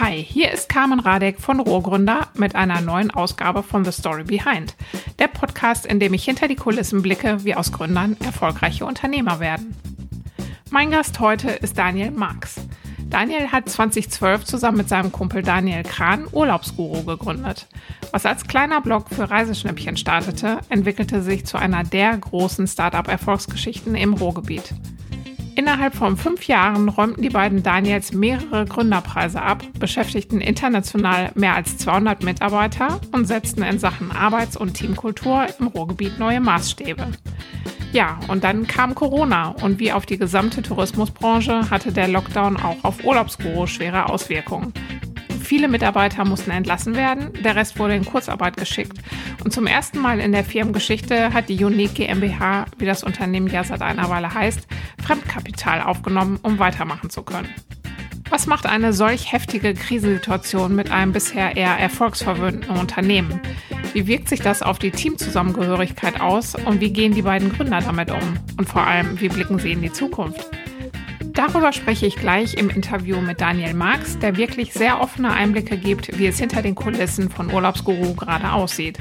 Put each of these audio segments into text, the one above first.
Hi, hier ist Carmen Radek von Rohrgründer mit einer neuen Ausgabe von The Story Behind. Der Podcast, in dem ich hinter die Kulissen blicke, wie aus Gründern erfolgreiche Unternehmer werden. Mein Gast heute ist Daniel Marx. Daniel hat 2012 zusammen mit seinem Kumpel Daniel Kran Urlaubsguru gegründet. Was als kleiner Blog für Reiseschnäppchen startete, entwickelte sich zu einer der großen Startup-Erfolgsgeschichten im Ruhrgebiet. Innerhalb von fünf Jahren räumten die beiden Daniels mehrere Gründerpreise ab, beschäftigten international mehr als 200 Mitarbeiter und setzten in Sachen Arbeits- und Teamkultur im Ruhrgebiet neue Maßstäbe. Ja, und dann kam Corona und wie auf die gesamte Tourismusbranche hatte der Lockdown auch auf Urlaubsbüros schwere Auswirkungen. Viele Mitarbeiter mussten entlassen werden, der Rest wurde in Kurzarbeit geschickt. Und zum ersten Mal in der Firmengeschichte hat die Unique GmbH, wie das Unternehmen ja seit einer Weile heißt, Fremdkapital aufgenommen, um weitermachen zu können. Was macht eine solch heftige Krisensituation mit einem bisher eher erfolgsverwöhnten Unternehmen? Wie wirkt sich das auf die Teamzusammengehörigkeit aus und wie gehen die beiden Gründer damit um? Und vor allem, wie blicken sie in die Zukunft? Darüber spreche ich gleich im Interview mit Daniel Marx, der wirklich sehr offene Einblicke gibt, wie es hinter den Kulissen von Urlaubsguru gerade aussieht.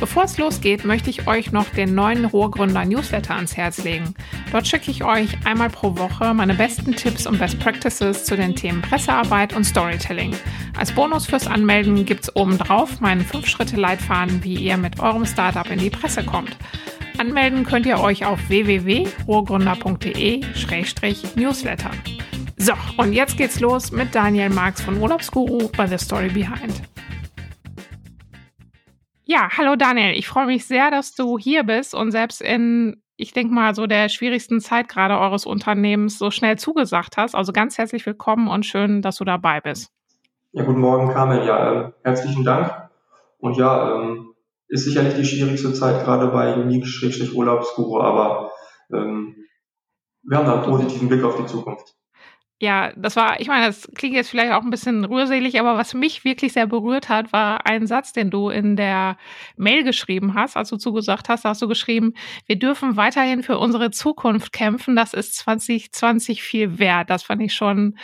Bevor es losgeht, möchte ich euch noch den neuen Rohrgründer Newsletter ans Herz legen. Dort schicke ich euch einmal pro Woche meine besten Tipps und Best Practices zu den Themen Pressearbeit und Storytelling. Als Bonus fürs Anmelden gibt es obendrauf meinen 5-Schritte-Leitfaden, wie ihr mit eurem Startup in die Presse kommt. Anmelden könnt ihr euch auf www.rohrgründer.de-newsletter. So, und jetzt geht's los mit Daniel Marx von Urlaubsguru bei The Story Behind. Ja, hallo Daniel, ich freue mich sehr, dass du hier bist und selbst in, ich denke mal, so der schwierigsten Zeit gerade eures Unternehmens so schnell zugesagt hast. Also ganz herzlich willkommen und schön, dass du dabei bist. Ja, guten Morgen, Carmen. Ja, äh, herzlichen Dank. Und ja, ähm, ist sicherlich die schwierigste Zeit gerade bei Unique-Urlaubsguru, aber ähm, wir haben da einen positiven Blick auf die Zukunft. Ja, das war, ich meine, das klingt jetzt vielleicht auch ein bisschen rührselig, aber was mich wirklich sehr berührt hat, war ein Satz, den du in der Mail geschrieben hast, als du zugesagt hast, da hast du geschrieben, wir dürfen weiterhin für unsere Zukunft kämpfen, das ist 2020 viel wert. Das fand ich schon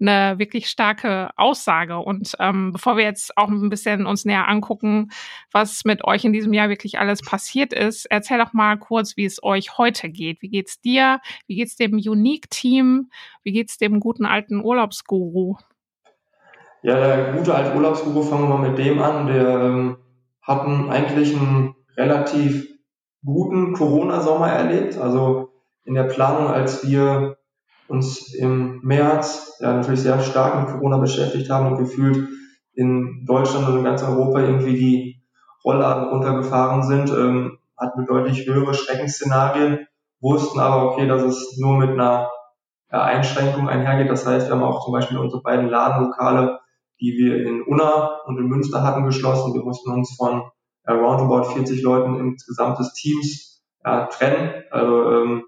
eine wirklich starke Aussage. Und ähm, bevor wir jetzt auch ein bisschen uns näher angucken, was mit euch in diesem Jahr wirklich alles passiert ist, erzähl doch mal kurz, wie es euch heute geht. Wie geht's dir? Wie geht's dem Unique-Team? Wie geht's dem guten alten Urlaubsguru? Ja, der gute alte Urlaubsguru, fangen wir mit dem an. Der ähm, hatten eigentlich einen relativ guten Corona-Sommer erlebt. Also in der Planung, als wir uns im März ja natürlich sehr stark mit Corona beschäftigt haben und gefühlt in Deutschland und in ganz Europa irgendwie die Rollladen runtergefahren sind, ähm, hatten wir deutlich höhere Schreckensszenarien, wussten aber, okay, dass es nur mit einer ja, Einschränkung einhergeht. Das heißt, wir haben auch zum Beispiel unsere beiden Ladenlokale, die wir in Unna und in Münster hatten, geschlossen. Wir mussten uns von ja, roundabout 40 Leuten insgesamt des Teams ja, trennen. Also ähm,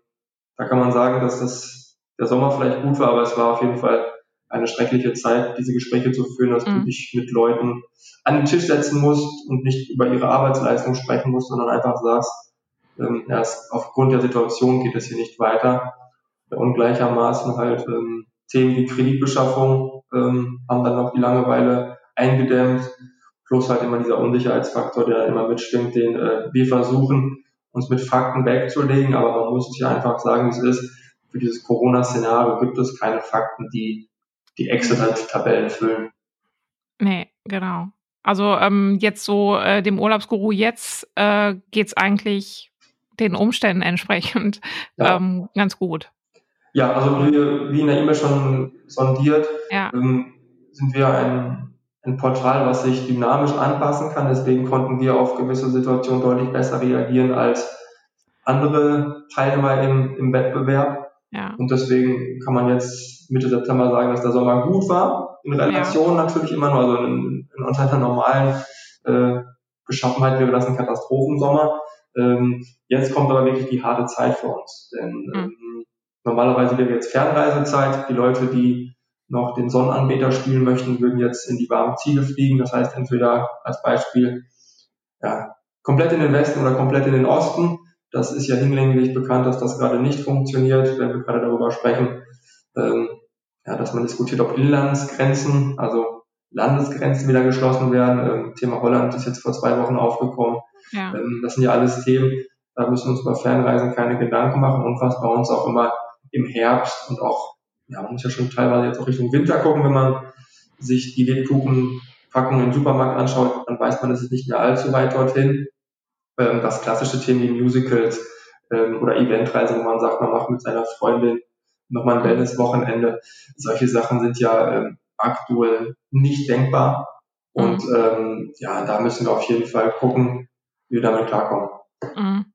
da kann man sagen, dass das der Sommer vielleicht gut war, aber es war auf jeden Fall eine schreckliche Zeit, diese Gespräche zu führen, dass mhm. du dich mit Leuten an den Tisch setzen musst und nicht über ihre Arbeitsleistung sprechen musst, sondern einfach sagst, ähm, ja, aufgrund der Situation geht es hier nicht weiter. Und gleichermaßen halt ähm, Themen wie Kreditbeschaffung ähm, haben dann noch die Langeweile eingedämmt, plus halt immer dieser Unsicherheitsfaktor, der immer mitschwingt, den äh, wir versuchen, uns mit Fakten wegzulegen, aber man muss sich einfach sagen, wie es ist für dieses Corona-Szenario gibt es keine Fakten, die die Excel-Tabellen füllen. Nee, genau. Also ähm, jetzt so äh, dem Urlaubsguru jetzt äh, geht es eigentlich den Umständen entsprechend ja. ähm, ganz gut. Ja, also wie, wie in der E-Mail schon sondiert, ja. ähm, sind wir ein, ein Portal, was sich dynamisch anpassen kann. Deswegen konnten wir auf gewisse Situationen deutlich besser reagieren als andere Teilnehmer im, im Wettbewerb. Ja. Und deswegen kann man jetzt Mitte September sagen, dass der Sommer gut war. In Relation ja. natürlich immer nur, also in, in unter einer normalen äh, Beschaffenheit wäre das ein Katastrophensommer. Ähm, jetzt kommt aber wirklich die harte Zeit für uns. Denn mhm. ähm, normalerweise wäre jetzt Fernreisezeit. Die Leute, die noch den Sonnenanbeter spielen möchten, würden jetzt in die warmen Ziele fliegen. Das heißt entweder als Beispiel ja, komplett in den Westen oder komplett in den Osten. Das ist ja hinlänglich bekannt, dass das gerade nicht funktioniert, wenn wir gerade darüber sprechen, ähm, ja, dass man diskutiert, ob Inlandsgrenzen, also Landesgrenzen wieder geschlossen werden. Ähm, Thema Holland ist jetzt vor zwei Wochen aufgekommen. Ja. Ähm, das sind ja alles Themen, da müssen wir uns bei Fernreisen keine Gedanken machen und was bei uns auch immer im Herbst und auch, ja, man muss ja schon teilweise jetzt auch Richtung Winter gucken, wenn man sich die Lebkuchenpackungen im Supermarkt anschaut, dann weiß man, es ist nicht mehr allzu weit dorthin. Ähm, das klassische Themen wie Musicals ähm, oder Eventreisen, wo man sagt, man macht mit seiner Freundin nochmal ein Wellness-Wochenende. Solche Sachen sind ja ähm, aktuell nicht denkbar. Und mhm. ähm, ja, da müssen wir auf jeden Fall gucken, wie wir damit klarkommen. Mhm.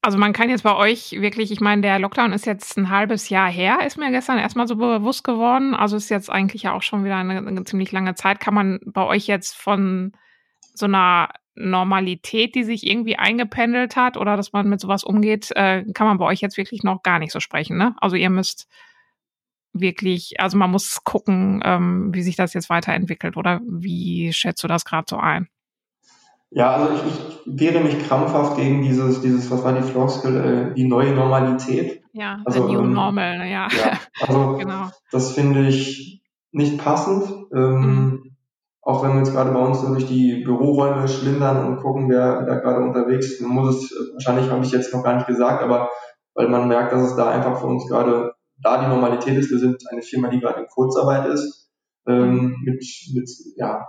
Also man kann jetzt bei euch wirklich, ich meine, der Lockdown ist jetzt ein halbes Jahr her, ist mir gestern erstmal so bewusst geworden. Also ist jetzt eigentlich ja auch schon wieder eine, eine ziemlich lange Zeit. Kann man bei euch jetzt von so einer Normalität, die sich irgendwie eingependelt hat oder dass man mit sowas umgeht, äh, kann man bei euch jetzt wirklich noch gar nicht so sprechen. Ne? Also ihr müsst wirklich, also man muss gucken, ähm, wie sich das jetzt weiterentwickelt oder wie schätzt du das gerade so ein? Ja, also ich, ich wehre mich krampfhaft gegen dieses, dieses, was war die Floskel, äh, die neue Normalität. Ja, also, the new ähm, normal, ja. ja also genau. das finde ich nicht passend. Ähm, mhm. Auch wenn wir jetzt gerade bei uns so durch die Büroräume schlindern und gucken, wer da gerade unterwegs ist, muss es, wahrscheinlich habe ich jetzt noch gar nicht gesagt, aber weil man merkt, dass es da einfach für uns gerade da die Normalität ist. Wir sind eine Firma, die gerade in Kurzarbeit ist, ähm, mit, mit ja,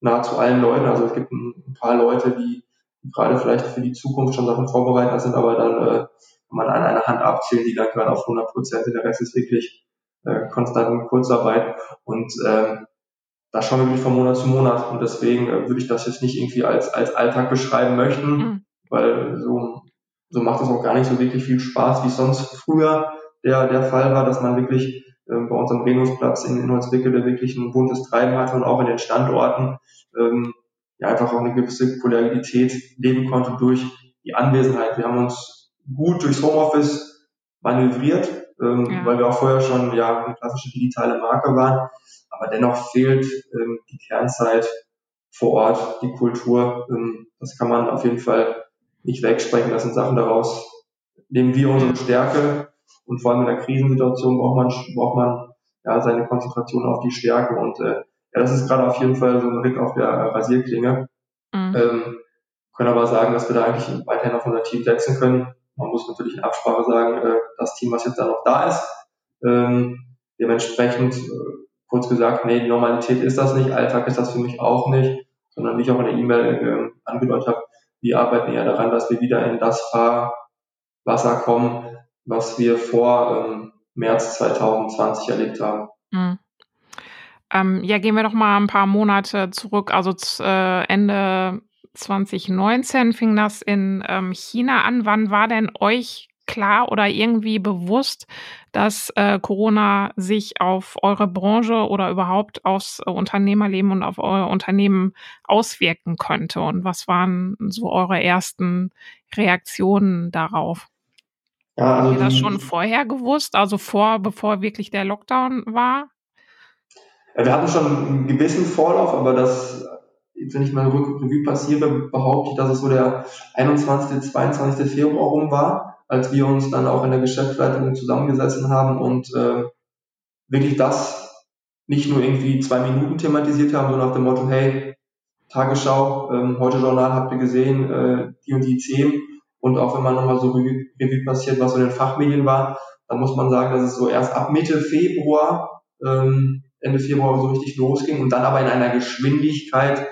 nahezu allen Leuten. Also es gibt ein, paar Leute, die gerade vielleicht für die Zukunft schon Sachen vorbereitet sind, aber dann äh, kann man an einer Hand abzählen, die dann gerade auf 100 Prozent sind. Der Rest ist wirklich äh, konstant in Kurzarbeit und ähm, da schauen wir wirklich von Monat zu Monat und deswegen äh, würde ich das jetzt nicht irgendwie als, als Alltag beschreiben möchten, mhm. weil so, so macht es auch gar nicht so wirklich viel Spaß, wie sonst früher der, der Fall war, dass man wirklich ähm, bei unserem Renusplatz in, in Holzwickede wirklich ein buntes Treiben hatte und auch in den Standorten ähm, ja einfach auch eine gewisse Kollegialität leben konnte durch die Anwesenheit. Wir haben uns gut durchs Homeoffice manövriert, ähm, ja. weil wir auch vorher schon ja eine klassische digitale Marke waren. Aber dennoch fehlt ähm, die Kernzeit vor Ort, die Kultur. Ähm, das kann man auf jeden Fall nicht wegsprechen. Das sind Sachen daraus, nehmen wir unsere Stärke und vor allem in der Krisensituation braucht man, braucht man ja seine Konzentration auf die Stärke. Und äh, ja, das ist gerade auf jeden Fall so ein Rick auf der Rasierklinge. Mhm. Ähm, können aber sagen, dass wir da eigentlich weiterhin auf unser Team setzen können. Man muss natürlich in Absprache sagen, äh, das Team, was jetzt da noch da ist, ähm, dementsprechend, äh, kurz gesagt, nee, Normalität ist das nicht, Alltag ist das für mich auch nicht, sondern wie ich auch in der E-Mail äh, angedeutet habe, wir arbeiten eher daran, dass wir wieder in das Fahrwasser kommen, was wir vor ähm, März 2020 erlebt haben. Mhm. Ähm, ja, gehen wir doch mal ein paar Monate zurück. Also äh, Ende 2019 fing das in ähm, China an. Wann war denn euch klar oder irgendwie bewusst, dass äh, Corona sich auf eure Branche oder überhaupt aufs äh, Unternehmerleben und auf euer Unternehmen auswirken könnte? Und was waren so eure ersten Reaktionen darauf? Ja, also Habt ihr das schon vorher gewusst, also vor, bevor wirklich der Lockdown war? Ja, wir hatten schon einen gewissen Vorlauf, aber das, wenn ich mal Revue passiere, behaupte ich, dass es so der 21., 22. Februar rum war, als wir uns dann auch in der Geschäftsleitung zusammengesessen haben und äh, wirklich das nicht nur irgendwie zwei Minuten thematisiert haben, so nach dem Motto, hey, Tagesschau, ähm, heute Journal habt ihr gesehen, äh, die und die Themen, und auch wenn man nochmal so Revue, Revue passiert, was so in den Fachmedien war, dann muss man sagen, dass es so erst ab Mitte Februar, ähm, Ende Februar so richtig losging und dann aber in einer Geschwindigkeit,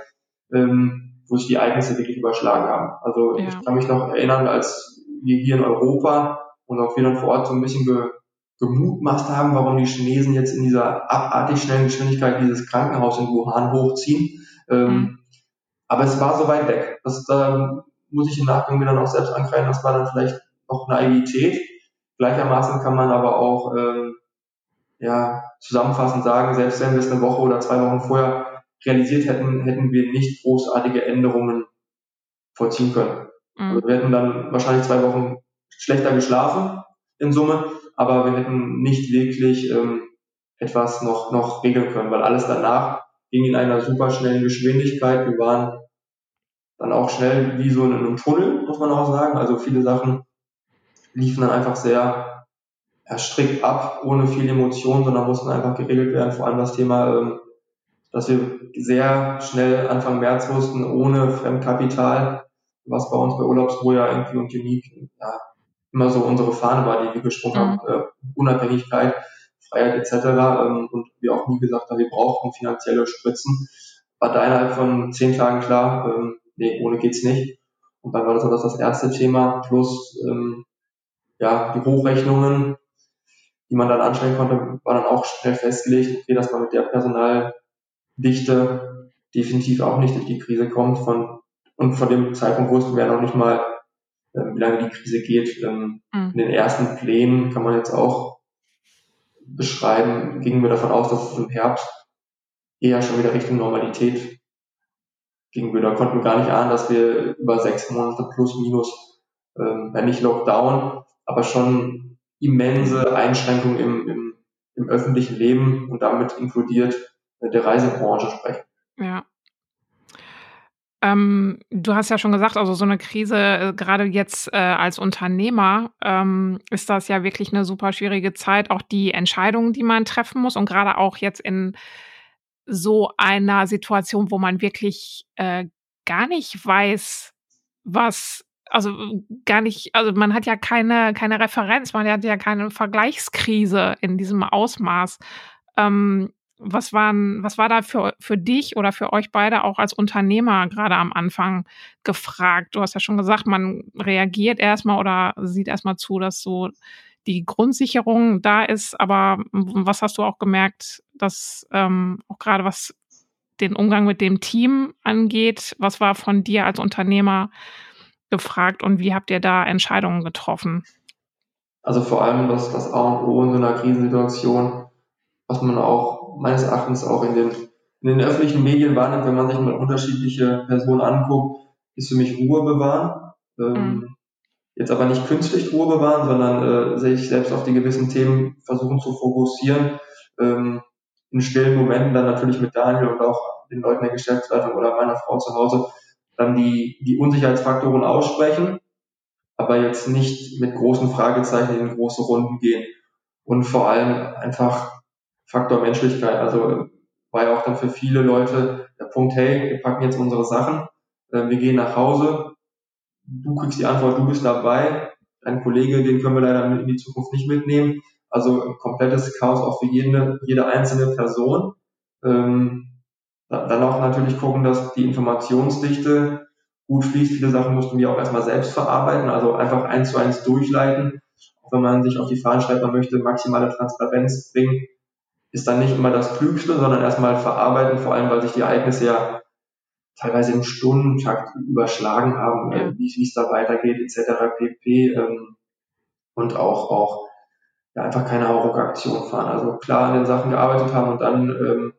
ähm, wo sich die Ereignisse wirklich überschlagen haben. Also ja. ich kann mich noch erinnern, als wir hier in Europa und auch wir dann vor Ort so ein bisschen ge, gemutmaßt haben, warum die Chinesen jetzt in dieser abartig schnellen Geschwindigkeit dieses Krankenhaus in Wuhan hochziehen. Ähm, mhm. Aber es war so weit weg. Das, ähm, muss ich im Nachgang wieder noch selbst angreifen, das war dann vielleicht noch Naivität. Gleichermaßen kann man aber auch ähm, ja, zusammenfassend sagen, selbst wenn wir es eine Woche oder zwei Wochen vorher realisiert hätten, hätten wir nicht großartige Änderungen vollziehen können. Mhm. Also wir hätten dann wahrscheinlich zwei Wochen schlechter geschlafen in Summe, aber wir hätten nicht wirklich ähm, etwas noch, noch regeln können, weil alles danach ging in einer super schnellen Geschwindigkeit. Wir waren dann auch schnell wie so in einem Tunnel, muss man auch sagen. Also viele Sachen liefen dann einfach sehr ja, strikt ab, ohne viel Emotion, sondern mussten einfach geregelt werden. Vor allem das Thema ähm, dass wir sehr schnell Anfang März wussten, ohne Fremdkapital, was bei uns bei Urlaubsruhe ja irgendwie und Unique ja, immer so unsere Fahne war, die wir gesprochen mhm. haben, äh, Unabhängigkeit, Freiheit etc. Ähm, und wir auch nie gesagt haben, wir brauchen finanzielle Spritzen. War da innerhalb von zehn Tagen klar, ähm, nee, ohne geht's nicht. Und dann war das, das, das erste Thema, plus ähm, ja, die Hochrechnungen, die man dann anstellen konnte, war dann auch schnell festgelegt, okay, dass man mit der Personaldichte definitiv auch nicht durch die Krise kommt. Von, und von dem Zeitpunkt wussten wir noch nicht mal, äh, wie lange die Krise geht. Ähm, mhm. In den ersten Plänen kann man jetzt auch beschreiben, gingen wir davon aus, dass es im Herbst eher schon wieder Richtung Normalität ging. Wir da konnten wir gar nicht ahnen, dass wir über sechs Monate plus minus, ähm, wenn nicht Lockdown, aber schon immense Einschränkungen im, im, im öffentlichen Leben und damit inkludiert äh, der Reisebranche sprechen. Ja. Ähm, du hast ja schon gesagt, also so eine Krise, äh, gerade jetzt äh, als Unternehmer, ähm, ist das ja wirklich eine super schwierige Zeit. Auch die Entscheidungen, die man treffen muss und gerade auch jetzt in so einer Situation, wo man wirklich äh, gar nicht weiß, was, also gar nicht, also man hat ja keine, keine Referenz, man hat ja keine Vergleichskrise in diesem Ausmaß. Ähm, was waren, was war da für, für dich oder für euch beide auch als Unternehmer gerade am Anfang gefragt? Du hast ja schon gesagt, man reagiert erstmal oder sieht erstmal zu, dass so die Grundsicherung da ist, aber was hast du auch gemerkt, dass ähm, auch gerade was den Umgang mit dem Team angeht, was war von dir als Unternehmer gefragt und wie habt ihr da Entscheidungen getroffen? Also vor allem das, das A und O in so einer Krisensituation, was man auch meines Erachtens auch in den, in den öffentlichen Medien wahrnimmt, wenn man sich mal unterschiedliche Personen anguckt, ist für mich Ruhe bewahren. Ähm, mhm. Jetzt aber nicht künstlich Ruhe bewahren, sondern äh, sich selbst auf die gewissen Themen versuchen zu fokussieren. Ähm, in stillen Momenten dann natürlich mit Daniel und auch den Leuten der Geschäftsleitung oder meiner Frau zu Hause dann die, die Unsicherheitsfaktoren aussprechen, aber jetzt nicht mit großen Fragezeichen in große Runden gehen und vor allem einfach Faktor Menschlichkeit. Also war ja auch dann für viele Leute der Punkt, hey, wir packen jetzt unsere Sachen, äh, wir gehen nach Hause, du kriegst die Antwort, du bist dabei, dein Kollege, den können wir leider in die Zukunft nicht mitnehmen. Also komplettes Chaos auch für jede, jede einzelne Person. Ähm, dann auch natürlich gucken, dass die Informationsdichte gut fließt. Viele Sachen mussten wir auch erstmal selbst verarbeiten, also einfach eins zu eins durchleiten. Auch wenn man sich auf die Fahnen schreibt, man möchte maximale Transparenz bringen, ist dann nicht immer das Klügste, sondern erstmal verarbeiten, vor allem weil sich die Ereignisse ja teilweise im Stundentakt überschlagen haben, ja. wie es da weitergeht, etc. pp. Ähm, und auch, auch ja, einfach keine Hauruck-Aktion fahren. Also klar an den Sachen gearbeitet haben und dann ähm,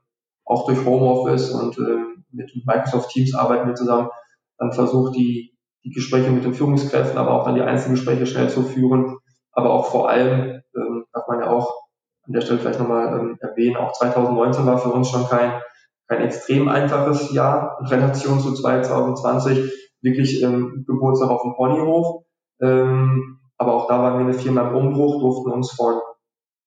auch durch Homeoffice und äh, mit Microsoft Teams arbeiten wir zusammen, dann versucht die, die Gespräche mit den Führungskräften, aber auch dann die einzelnen Gespräche schnell zu führen. Aber auch vor allem ähm, darf man ja auch an der Stelle vielleicht nochmal ähm, erwähnen, auch 2019 war für uns schon kein, kein extrem einfaches Jahr in Relation zu 2020. Wirklich ähm, Geburtstag auf dem Ponyhof. Ähm, aber auch da waren wir eine Firma im Umbruch, durften uns von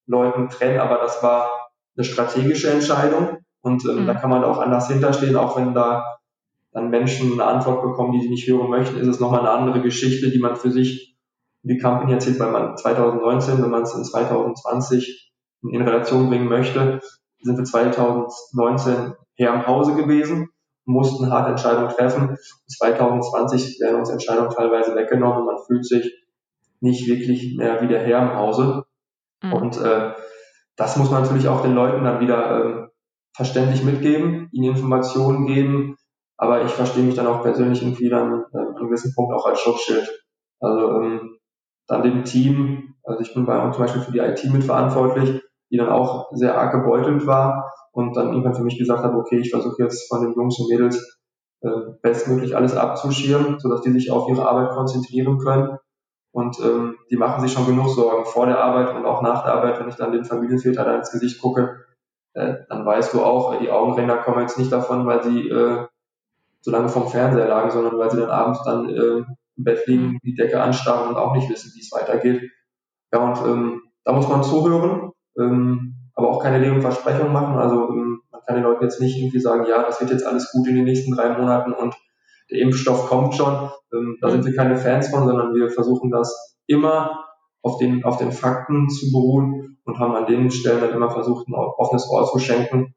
Leuten trennen, aber das war eine strategische Entscheidung und ähm, mhm. da kann man auch anders hinterstehen, auch wenn da dann Menschen eine Antwort bekommen, die sie nicht hören möchten, ist es nochmal eine andere Geschichte, die man für sich in die Company erzählt, weil man 2019, wenn man es in 2020 in Relation bringen möchte, sind wir 2019 her am Hause gewesen, mussten harte Entscheidungen treffen. 2020 werden uns Entscheidungen teilweise weggenommen man fühlt sich nicht wirklich mehr wie der Herr im Hause. Mhm. Und äh, das muss man natürlich auch den Leuten dann wieder ähm, verständlich mitgeben, ihnen Informationen geben. Aber ich verstehe mich dann auch persönlich irgendwie dann äh, an einem gewissen Punkt auch als Schutzschild. Also ähm, dann dem Team, also ich bin bei uns zum Beispiel für die IT mitverantwortlich, die dann auch sehr arg gebeutelt war und dann irgendwann für mich gesagt habe, okay, ich versuche jetzt von den Jungs und Mädels äh, bestmöglich alles abzuschirmen, sodass die sich auf ihre Arbeit konzentrieren können. Und ähm, die machen sich schon genug Sorgen vor der Arbeit und auch nach der Arbeit, wenn ich dann den Familienväter da ins Gesicht gucke, äh, dann weißt du auch, die Augenränder kommen jetzt nicht davon, weil sie äh, so lange vom Fernseher lagen, sondern weil sie dann abends dann äh, im Bett liegen, die Decke anstarren und auch nicht wissen, wie es weitergeht. Ja, und ähm, da muss man zuhören ähm, aber auch keine leeren Versprechungen machen. Also ähm, man kann den Leuten jetzt nicht irgendwie sagen, ja, das wird jetzt alles gut in den nächsten drei Monaten und der Impfstoff kommt schon. Ähm, da sind wir keine Fans von, sondern wir versuchen das immer auf den, auf den Fakten zu beruhen und haben an den Stellen dann immer versucht, ein offenes Ohr zu schenken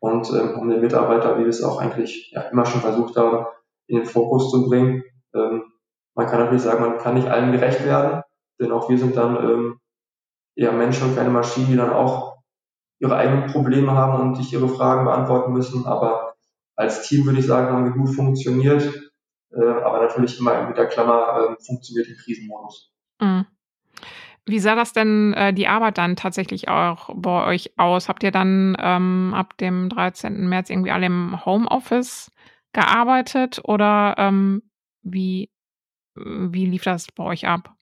und ähm, haben den Mitarbeiter, wie wir es auch eigentlich ja, immer schon versucht haben, in den Fokus zu bringen. Ähm, man kann natürlich sagen, man kann nicht allen gerecht werden, denn auch wir sind dann ähm, eher Menschen und keine Maschinen, die dann auch ihre eigenen Probleme haben und sich ihre Fragen beantworten müssen. Aber als Team würde ich sagen, haben wir gut funktioniert, äh, aber natürlich immer mit der Klammer äh, funktioniert im Krisenmodus. Mhm. Wie sah das denn äh, die Arbeit dann tatsächlich auch bei euch aus? Habt ihr dann ähm, ab dem 13. März irgendwie alle im Homeoffice gearbeitet oder ähm, wie, wie lief das bei euch ab?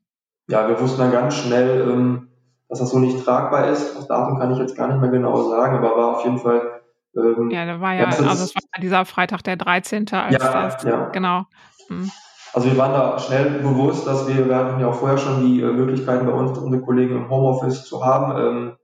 Ja, wir wussten dann ganz schnell, ähm, dass das so nicht tragbar ist. Das Datum kann ich jetzt gar nicht mehr genau sagen, aber war auf jeden Fall. Ähm, ja, da war ja, also es war dieser Freitag der 13. als ja, das, ja. genau. Hm. Also wir waren da schnell bewusst, dass wir, wir hatten ja auch vorher schon die äh, Möglichkeiten bei uns, unsere Kollegen im Homeoffice zu haben. Ähm,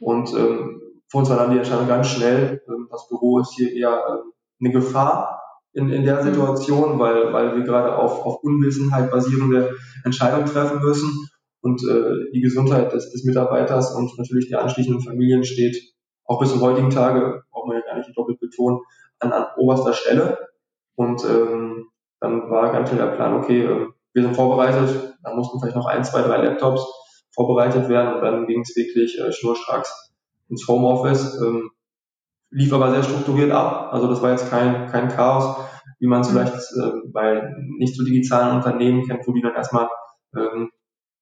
und ähm, für uns war dann die Entscheidung ganz schnell, ähm, das Büro ist hier eher ähm, eine Gefahr in, in der mhm. Situation, weil, weil wir gerade auf, auf Unwissenheit basierende Entscheidungen treffen müssen. Und äh, die Gesundheit des, des Mitarbeiters und natürlich der anschließenden Familien steht auch bis zum heutigen Tage, braucht man ja gar nicht doppelt betonen, an, an oberster Stelle. Und ähm, dann war ganz schnell der Plan, okay, äh, wir sind vorbereitet, dann mussten vielleicht noch ein, zwei, drei Laptops vorbereitet werden und dann ging es wirklich äh, schnurstracks ins Homeoffice. Ähm, lief aber sehr strukturiert ab. Also das war jetzt kein, kein Chaos, wie man es mhm. vielleicht äh, bei nicht so digitalen Unternehmen kennt, wo die dann erstmal ähm,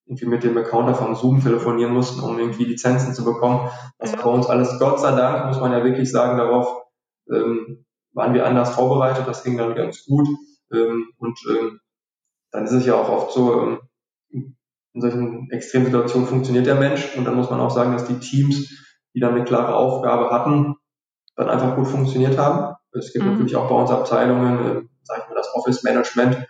irgendwie mit dem Accounter von Zoom telefonieren mussten, um irgendwie Lizenzen zu bekommen. Das war bei uns alles, Gott sei Dank, muss man ja wirklich sagen, darauf ähm, waren wir anders vorbereitet. Das ging dann ganz gut. Ähm, und ähm, dann ist es ja auch oft so, ähm, in solchen Extremsituationen funktioniert der Mensch und dann muss man auch sagen, dass die Teams, die dann eine klare Aufgabe hatten, dann einfach gut funktioniert haben. Es gibt mhm. natürlich auch bei uns Abteilungen, äh, sage ich mal, das Office Management,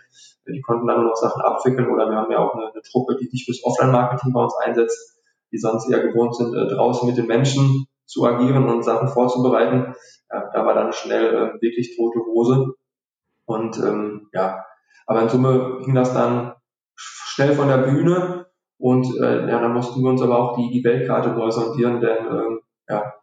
die konnten dann nur noch Sachen abwickeln oder wir haben ja auch eine, eine Truppe, die sich fürs Offline-Marketing bei uns einsetzt, die sonst eher gewohnt sind, äh, draußen mit den Menschen zu agieren und Sachen vorzubereiten. Ja, da war dann schnell äh, wirklich tote Hose. Und ähm, ja, aber in Summe ging das dann schnell von der Bühne und äh, ja, dann mussten wir uns aber auch die, die Weltkarte neu sondieren, denn ähm, ja,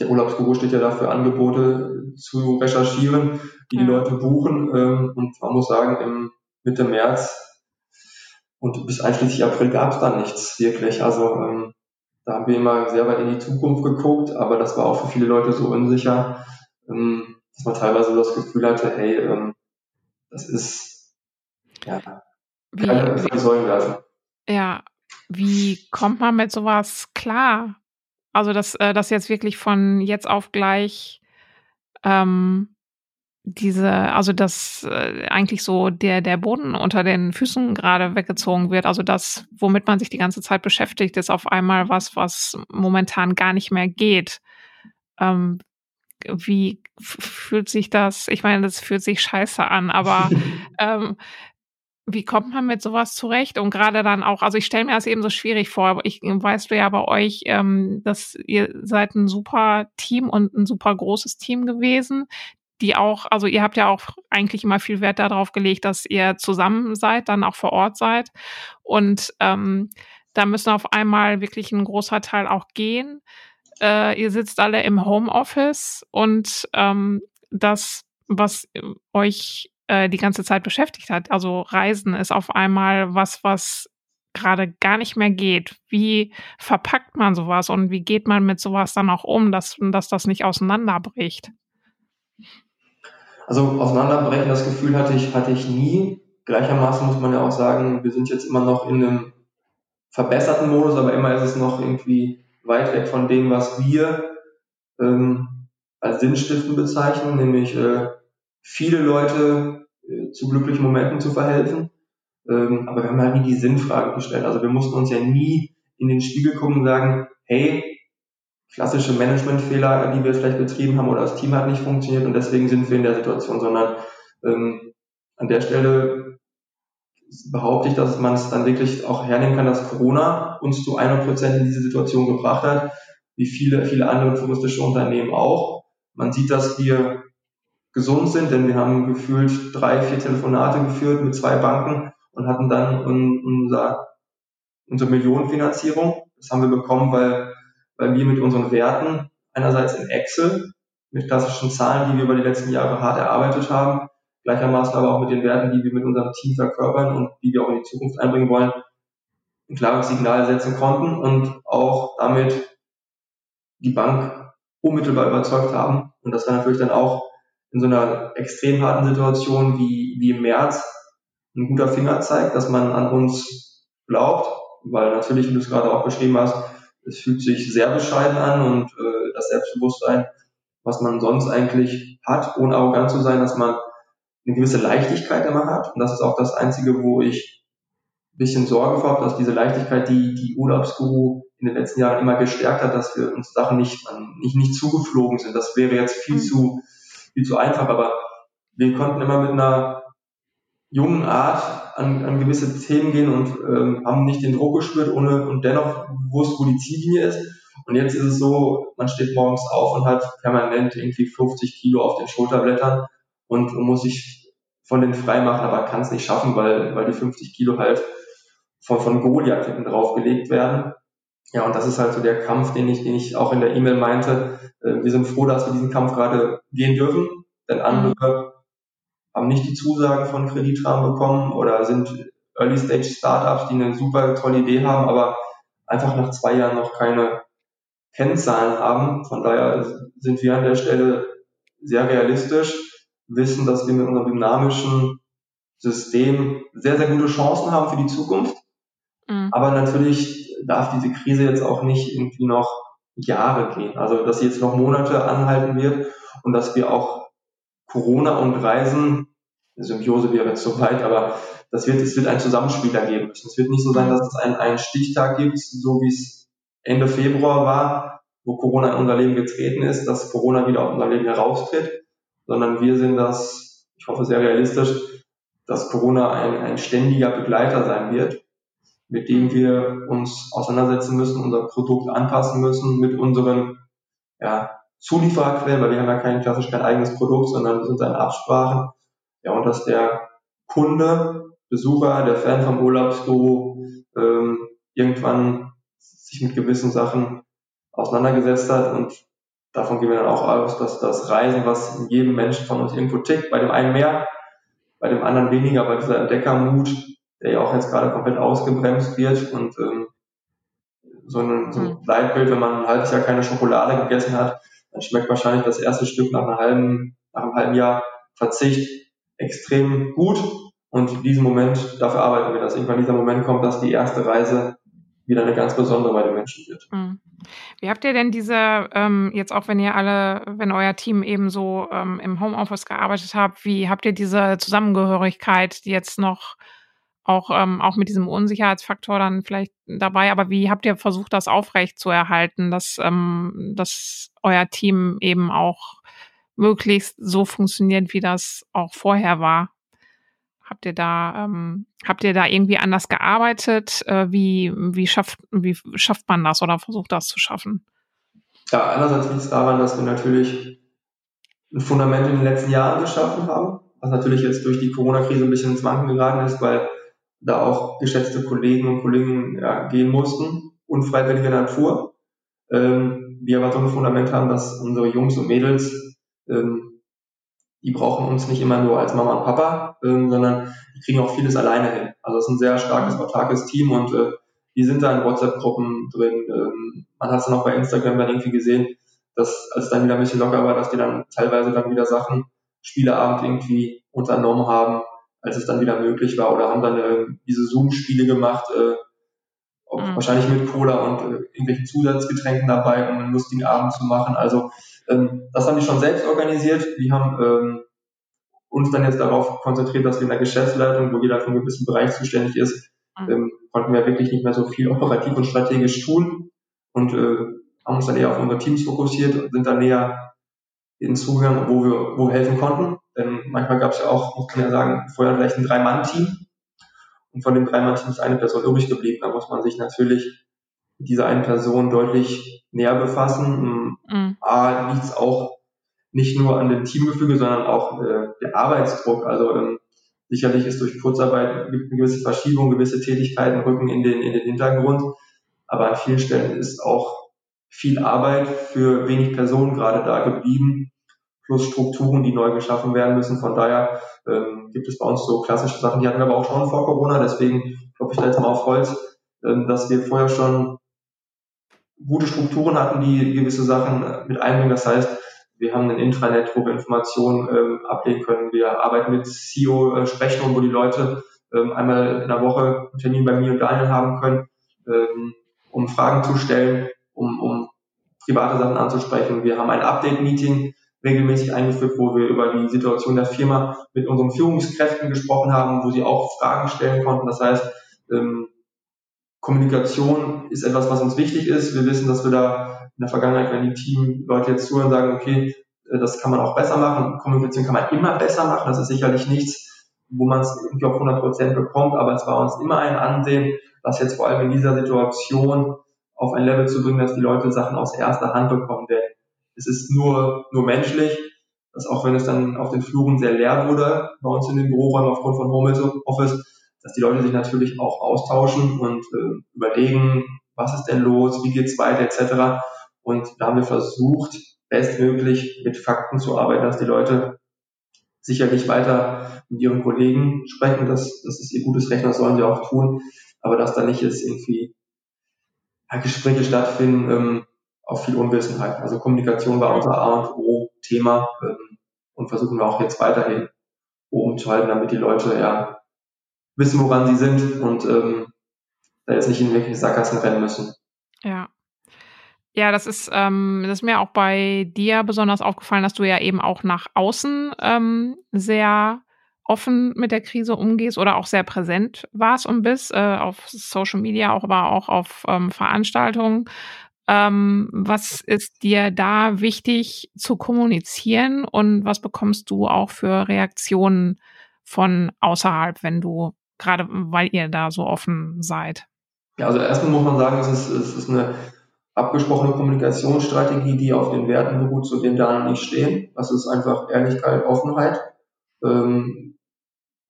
der Urlaubsbüro steht ja dafür, Angebote zu recherchieren, die die Leute buchen. Ähm, und man muss sagen, im Mitte März und bis einschließlich April gab es dann nichts wirklich. Also ähm, da haben wir immer sehr weit in die Zukunft geguckt, aber das war auch für viele Leute so unsicher, ähm, dass man teilweise das Gefühl hatte, hey, ähm, das ist ja wie, keine Säulen werfen. Ja, wie kommt man mit sowas klar? Also, dass äh, das jetzt wirklich von jetzt auf gleich ähm, diese, also dass äh, eigentlich so der, der Boden unter den Füßen gerade weggezogen wird. Also das, womit man sich die ganze Zeit beschäftigt, ist auf einmal was, was momentan gar nicht mehr geht. Ähm, wie fühlt sich das? Ich meine, das fühlt sich scheiße an, aber ähm, wie kommt man mit sowas zurecht? Und gerade dann auch, also ich stelle mir das eben so schwierig vor, aber ich weißt du ja bei euch, ähm, dass ihr seid ein super Team und ein super großes Team gewesen, die auch, also ihr habt ja auch eigentlich immer viel Wert darauf gelegt, dass ihr zusammen seid, dann auch vor Ort seid. Und ähm, da müssen auf einmal wirklich ein großer Teil auch gehen. Äh, ihr sitzt alle im Homeoffice und ähm, das, was euch äh, die ganze Zeit beschäftigt hat. Also Reisen ist auf einmal was, was gerade gar nicht mehr geht. Wie verpackt man sowas und wie geht man mit sowas dann auch um, dass, dass das nicht auseinanderbricht? Also auseinanderbrechen, das Gefühl hatte ich, hatte ich nie. Gleichermaßen muss man ja auch sagen, wir sind jetzt immer noch in einem verbesserten Modus, aber immer ist es noch irgendwie weit weg von dem, was wir ähm, als Sinnstiften bezeichnen, nämlich äh, viele Leute äh, zu glücklichen Momenten zu verhelfen. Ähm, aber wir haben halt nie die Sinnfrage gestellt. Also wir mussten uns ja nie in den Spiegel gucken und sagen, hey, klassische Managementfehler, die wir vielleicht betrieben haben oder das Team hat nicht funktioniert und deswegen sind wir in der Situation, sondern ähm, an der Stelle behaupte ich, dass man es dann wirklich auch hernehmen kann, dass Corona uns zu 100 Prozent in diese Situation gebracht hat, wie viele, viele andere touristische Unternehmen auch. Man sieht, dass wir gesund sind, denn wir haben gefühlt drei, vier Telefonate geführt mit zwei Banken und hatten dann unser, unsere Millionenfinanzierung. Das haben wir bekommen, weil, weil wir mit unseren Werten einerseits in Excel mit klassischen Zahlen, die wir über die letzten Jahre hart erarbeitet haben, gleichermaßen aber auch mit den Werten, die wir mit unserem Team verkörpern und die wir auch in die Zukunft einbringen wollen, ein klares Signal setzen konnten und auch damit die Bank unmittelbar überzeugt haben. Und das war natürlich dann auch in so einer extrem harten Situation wie, wie im März ein guter Finger zeigt, dass man an uns glaubt, weil natürlich, wie du es gerade auch beschrieben hast, es fühlt sich sehr bescheiden an und äh, das Selbstbewusstsein, was man sonst eigentlich hat, ohne arrogant zu sein, dass man eine gewisse Leichtigkeit immer hat. Und das ist auch das Einzige, wo ich ein bisschen Sorge vor habe, dass diese Leichtigkeit, die die Urlaubsguru in den letzten Jahren immer gestärkt hat, dass wir uns Sachen nicht, nicht, nicht zugeflogen sind. Das wäre jetzt viel zu, viel zu einfach, aber wir konnten immer mit einer jungen Art an, an gewisse Themen gehen und ähm, haben nicht den Druck gespürt ohne und dennoch gewusst, wo die Ziellinie ist. Und jetzt ist es so, man steht morgens auf und hat permanent irgendwie 50 Kilo auf den Schulterblättern und, muss sich von den frei machen, aber kann es nicht schaffen, weil, weil die 50 Kilo halt von, von Goliath hinten draufgelegt werden. Ja, und das ist halt so der Kampf, den ich, den ich auch in der E-Mail meinte. Äh, wir sind froh, dass wir diesen Kampf gerade gehen dürfen, denn andere haben nicht die Zusagen von Kreditrahmen bekommen oder sind Early-Stage-Startups, die eine super tolle Idee haben, aber einfach nach zwei Jahren noch keine Kennzahlen haben. Von daher sind wir an der Stelle sehr realistisch, wissen, dass wir mit unserem dynamischen System sehr, sehr gute Chancen haben für die Zukunft. Mhm. Aber natürlich darf diese Krise jetzt auch nicht irgendwie noch Jahre gehen. Also, dass sie jetzt noch Monate anhalten wird und dass wir auch Corona und Reisen, Symbiose wäre jetzt so weit, aber das wird, es wird ein Zusammenspiel da geben müssen. Es wird nicht so sein, dass es einen, einen Stichtag gibt, so wie es Ende Februar war, wo Corona in unser Leben getreten ist, dass Corona wieder aus unser Leben heraustritt, sondern wir sind das, ich hoffe sehr realistisch, dass Corona ein, ein ständiger Begleiter sein wird, mit dem wir uns auseinandersetzen müssen, unser Produkt anpassen müssen, mit unseren ja, Zuliefererquellen, weil wir haben ja kein klassisch kein eigenes Produkt, sondern wir sind in Absprachen. Ja, und dass der Kunde, Besucher, der Fan vom Urlaubsbüro ähm, irgendwann sich mit gewissen Sachen auseinandergesetzt hat und davon gehen wir dann auch aus, dass das Reisen, was in jedem Menschen von uns irgendwo tickt, bei dem einen mehr, bei dem anderen weniger, bei dieser Entdeckermut, der ja auch jetzt gerade komplett ausgebremst wird und ähm, so ein, so ein hm. Leitbild, wenn man ein halbes Jahr keine Schokolade gegessen hat, dann schmeckt wahrscheinlich das erste Stück nach, einer halben, nach einem halben Jahr Verzicht extrem gut. Und in diesem Moment, dafür arbeiten wir, dass irgendwann dieser Moment kommt, dass die erste Reise wieder eine ganz besondere bei den Menschen wird. Mhm. Wie habt ihr denn diese, ähm, jetzt auch wenn ihr alle, wenn euer Team eben so ähm, im Homeoffice gearbeitet habt, wie habt ihr diese Zusammengehörigkeit, die jetzt noch auch, ähm, auch mit diesem Unsicherheitsfaktor dann vielleicht dabei. Aber wie habt ihr versucht, das aufrecht zu erhalten, dass, ähm, dass euer Team eben auch möglichst so funktioniert, wie das auch vorher war? Habt ihr da, ähm, habt ihr da irgendwie anders gearbeitet? Äh, wie, wie, schafft, wie schafft man das oder versucht das zu schaffen? Ja, einerseits liegt es daran, dass wir natürlich ein Fundament in den letzten Jahren geschaffen haben, was natürlich jetzt durch die Corona-Krise ein bisschen ins Wanken geraten ist, weil da auch geschätzte Kollegen und Kolleginnen ja, gehen mussten, unfreiwilliger Natur. Ähm, wir aber so ein Fundament haben, dass unsere Jungs und Mädels, ähm, die brauchen uns nicht immer nur als Mama und Papa, ähm, sondern die kriegen auch vieles alleine hin. Also es ist ein sehr starkes, autarkes Team und äh, die sind da in WhatsApp-Gruppen drin. Ähm, man hat es dann auch bei Instagram dann irgendwie gesehen, dass als dann wieder ein bisschen locker war, dass die dann teilweise dann wieder Sachen, Spieleabend irgendwie unternommen haben, als es dann wieder möglich war, oder haben dann äh, diese Zoom-Spiele gemacht, äh, mhm. wahrscheinlich mit Cola und äh, irgendwelchen Zusatzgetränken dabei, um einen lustigen Abend zu machen. Also ähm, das haben die schon selbst organisiert. Die haben ähm, uns dann jetzt darauf konzentriert, dass wir in der Geschäftsleitung, wo jeder für einen gewissen Bereich zuständig ist, mhm. ähm, konnten wir wirklich nicht mehr so viel operativ und strategisch tun und äh, haben uns dann eher auf unsere Teams fokussiert und sind dann näher hinzugegangen, wo wir, wo wir helfen konnten. Denn manchmal gab es ja auch, muss man ja sagen, vorher vielleicht ein Drei-Mann-Team. Und von dem Drei-Mann-Team ist eine Person übrig geblieben. Da muss man sich natürlich mit dieser einen Person deutlich näher befassen. Mhm. A, liegt es auch nicht nur an dem Teamgefüge, sondern auch äh, der Arbeitsdruck. Also ähm, sicherlich ist durch Kurzarbeit gibt eine gewisse Verschiebung, gewisse Tätigkeiten rücken in den, in den Hintergrund. Aber an vielen Stellen ist auch viel Arbeit für wenig Personen gerade da geblieben, plus Strukturen, die neu geschaffen werden müssen. Von daher ähm, gibt es bei uns so klassische Sachen, die hatten wir aber auch schon vor Corona. Deswegen klopfe ich da jetzt mal auf Holz, ähm, dass wir vorher schon gute Strukturen hatten, die gewisse Sachen mit einbringen. Das heißt, wir haben ein Intranet, wo wir Informationen ähm, ablegen können. Wir arbeiten mit CEO-Sprechungen, wo die Leute ähm, einmal in der Woche einen Termin bei mir und Daniel haben können, ähm, um Fragen zu stellen, um, um private Sachen anzusprechen. Wir haben ein Update-Meeting regelmäßig eingeführt, wo wir über die Situation der Firma mit unseren Führungskräften gesprochen haben, wo sie auch Fragen stellen konnten. Das heißt, ähm, Kommunikation ist etwas, was uns wichtig ist. Wir wissen, dass wir da in der Vergangenheit, wenn die Teamleute jetzt zuhören, sagen, okay, äh, das kann man auch besser machen. Kommunikation kann man immer besser machen. Das ist sicherlich nichts, wo man es irgendwie auf 100 Prozent bekommt, aber es war uns immer ein Ansehen, das jetzt vor allem in dieser Situation auf ein Level zu bringen, dass die Leute Sachen aus erster Hand bekommen. Denn es ist nur, nur menschlich, dass auch wenn es dann auf den Fluren sehr leer wurde, bei uns in den Büroräumen aufgrund von Homeoffice, dass die Leute sich natürlich auch austauschen und äh, überlegen, was ist denn los, wie geht's weiter, etc. Und da haben wir versucht, bestmöglich mit Fakten zu arbeiten, dass die Leute sicherlich weiter mit ihren Kollegen sprechen. Das, das ist ihr gutes Recht, das sollen sie auch tun. Aber dass da nicht jetzt irgendwie Gespräche stattfinden ähm, auf viel Unwissenheit. Also Kommunikation war unser A und O Thema ähm, und versuchen wir auch jetzt weiterhin umzuhalten, damit die Leute ja wissen, woran sie sind und ähm, da jetzt nicht in irgendwelche Sackgassen rennen müssen. Ja. Ja, das ist, ähm, das ist mir auch bei dir besonders aufgefallen, dass du ja eben auch nach außen ähm, sehr offen mit der Krise umgehst oder auch sehr präsent warst und bist, äh, auf Social Media, auch aber auch auf ähm, Veranstaltungen. Ähm, was ist dir da wichtig zu kommunizieren und was bekommst du auch für Reaktionen von außerhalb, wenn du, gerade weil ihr da so offen seid? Ja, also erstmal muss man sagen, es ist, es ist eine abgesprochene Kommunikationsstrategie, die auf den Werten beruht, zu denen da nicht stehen. Das ist einfach Ehrlichkeit, Offenheit. Ähm,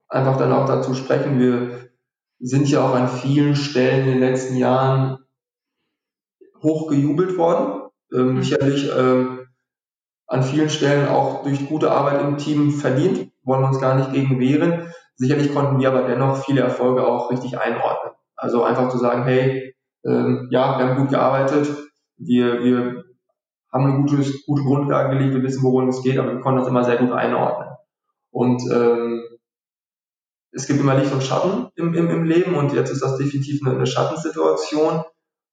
einfach dann auch dazu sprechen. Wir sind ja auch an vielen Stellen in den letzten Jahren hochgejubelt worden. Ähm, mhm. Sicherlich ähm, an vielen Stellen auch durch gute Arbeit im Team verdient, wollen wir uns gar nicht gegen wehren. Sicherlich konnten wir aber dennoch viele Erfolge auch richtig einordnen. Also einfach zu sagen, hey, ähm, ja, wir haben gut gearbeitet, wir, wir haben eine gute, gute Grundlage gelegt, wir wissen, worum es geht, aber wir konnten das immer sehr gut einordnen. Und ähm, es gibt immer Licht und Schatten im, im, im Leben und jetzt ist das definitiv eine, eine Schattensituation.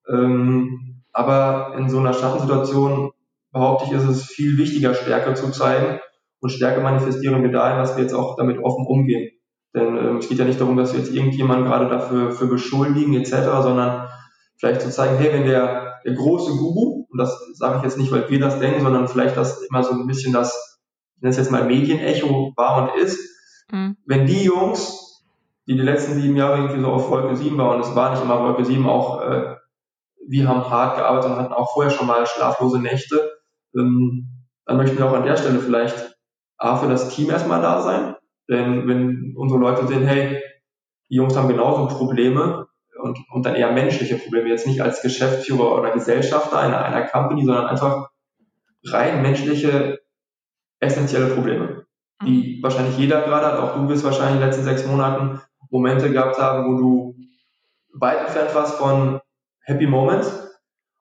Ähm, aber in so einer Schattensituation behaupte ich, ist es viel wichtiger, Stärke zu zeigen. Und Stärke manifestieren wir dahin, dass wir jetzt auch damit offen umgehen. Denn ähm, es geht ja nicht darum, dass wir jetzt irgendjemanden gerade dafür für beschuldigen etc., sondern vielleicht zu zeigen, hey, wenn der, der große Guru, und das sage ich jetzt nicht, weil wir das denken, sondern vielleicht das immer so ein bisschen das, ich nenne es jetzt mal Medienecho war und ist, mhm. wenn die Jungs, die die letzten sieben Jahre irgendwie so auf Wolke 7 waren, und es war nicht immer Wolke 7, auch äh, wir haben hart gearbeitet und hatten auch vorher schon mal schlaflose Nächte, ähm, dann möchten wir auch an der Stelle vielleicht A, für das Team erstmal da sein, denn wenn unsere Leute sehen, hey, die Jungs haben genauso Probleme, und, und dann eher menschliche Probleme, jetzt nicht als Geschäftsführer oder Gesellschafter einer, einer Company, sondern einfach rein menschliche, essentielle Probleme, die mhm. wahrscheinlich jeder gerade hat, auch du wirst wahrscheinlich in den letzten sechs Monaten Momente gehabt haben, wo du weit entfernt warst von Happy Moments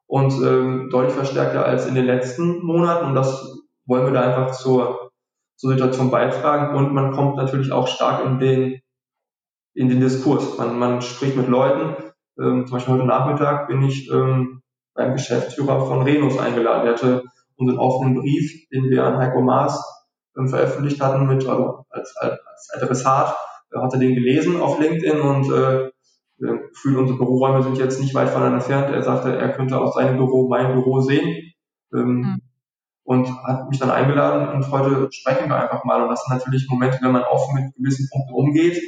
und ähm, deutlich verstärkter als in den letzten Monaten und das wollen wir da einfach zur, zur Situation beitragen und man kommt natürlich auch stark in den in den Diskurs. Man, man spricht mit Leuten. Ähm, zum Beispiel heute Nachmittag bin ich ähm, beim Geschäftsführer von Renus eingeladen. Der hatte unseren offenen Brief, den wir an Heiko Maas ähm, veröffentlicht hatten, mit also als, als, als Adressat, er hatte den gelesen auf LinkedIn und äh, gefühlt unsere Büroräume sind jetzt nicht weit voneinander entfernt. Er sagte, er könnte aus seinem Büro mein Büro sehen. Ähm, mhm. Und hat mich dann eingeladen und heute sprechen wir einfach mal. Und das sind natürlich Momente, wenn man offen mit gewissen Punkten umgeht,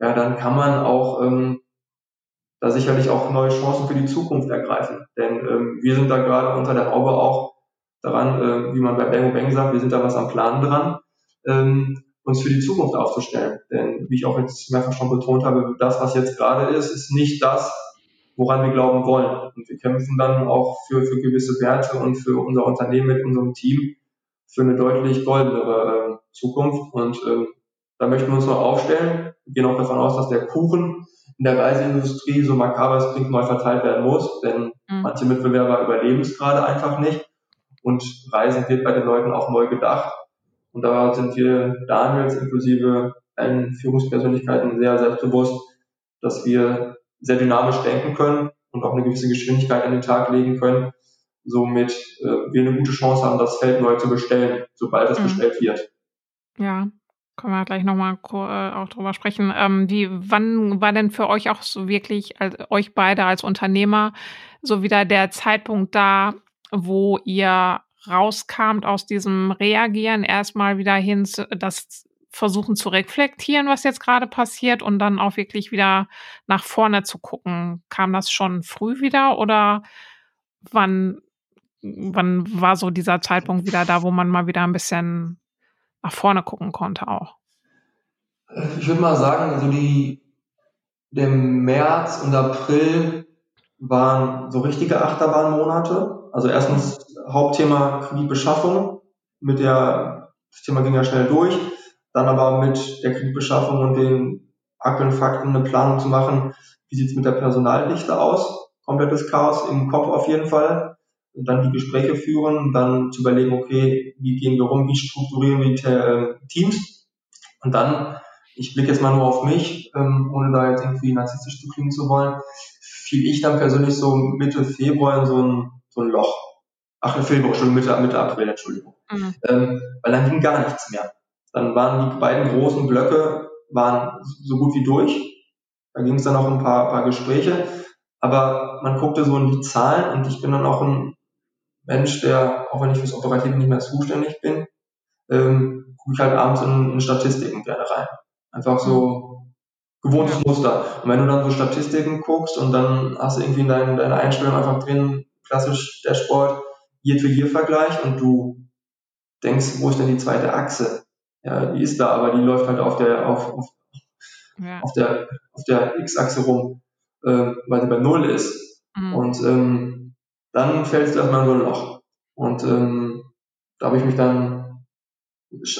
ja, dann kann man auch ähm, da sicherlich auch neue Chancen für die Zukunft ergreifen. Denn ähm, wir sind da gerade unter der Haube auch daran, äh, wie man bei Bang Bang sagt, wir sind da was am Plan dran, ähm, uns für die Zukunft aufzustellen. Denn wie ich auch jetzt mehrfach schon betont habe, das, was jetzt gerade ist, ist nicht das, woran wir glauben wollen. Und wir kämpfen dann auch für, für gewisse Werte und für unser Unternehmen mit unserem Team für eine deutlich goldenere äh, Zukunft. Und ähm, da möchten wir uns noch aufstellen. Wir gehen auch davon aus, dass der Kuchen in der Reiseindustrie, so makaber es klingt, neu verteilt werden muss, denn mhm. manche Mitbewerber überleben es gerade einfach nicht. Und Reisen wird bei den Leuten auch neu gedacht. Und da sind wir Daniels inklusive allen Führungspersönlichkeiten sehr selbstbewusst, dass wir sehr dynamisch denken können und auch eine gewisse Geschwindigkeit an den Tag legen können, somit äh, wir eine gute Chance haben, das Feld neu zu bestellen, sobald es mhm. bestellt wird. Ja, können wir gleich nochmal äh, auch drüber sprechen. Ähm, wie, wann war denn für euch auch so wirklich, als, euch beide als Unternehmer, so wieder der Zeitpunkt da, wo ihr rauskamt aus diesem Reagieren erstmal wieder hin, das versuchen zu reflektieren, was jetzt gerade passiert und dann auch wirklich wieder nach vorne zu gucken. Kam das schon früh wieder oder wann, wann war so dieser Zeitpunkt wieder da, wo man mal wieder ein bisschen nach vorne gucken konnte auch? Ich würde mal sagen, also die, der März und April waren so richtige Achterbahnmonate. Also erstens Hauptthema Kreditbeschaffung. Mit der, das Thema ging ja schnell durch dann aber mit der Kreditbeschaffung und den aktuellen Fakten eine Planung zu machen, wie sieht's mit der Personaldichte aus? Komplettes Chaos im Kopf auf jeden Fall. Und dann die Gespräche führen, dann zu überlegen, okay, wie gehen wir rum, wie strukturieren wir die äh, Teams? Und dann, ich blicke jetzt mal nur auf mich, ähm, ohne da jetzt irgendwie narzisstisch zu klingen zu wollen, fiel ich dann persönlich so Mitte Februar in so ein, so ein Loch. Ach, Februar, schon Mitte, Mitte April, Entschuldigung. Mhm. Ähm, weil dann ging gar nichts mehr. Dann waren die beiden großen Blöcke waren so gut wie durch. Da ging es dann noch ein paar, paar Gespräche. Aber man guckte so in die Zahlen und ich bin dann auch ein Mensch, der, auch wenn ich fürs Operative nicht mehr zuständig bin, ähm, gucke ich halt abends in, in Statistiken gerne rein. Einfach so gewohntes Muster. Und wenn du dann so Statistiken guckst und dann hast du irgendwie in deiner deine Einstellung einfach drin, klassisch der Sport, Year-to-Year-Vergleich und du denkst, wo ist denn die zweite Achse? ja, die ist da, aber die läuft halt auf der, auf, auf, ja. auf der, auf der X-Achse rum, äh, weil sie bei Null ist. Mhm. Und ähm, dann fällt es erstmal in so ein Loch. Und ähm, da habe ich mich dann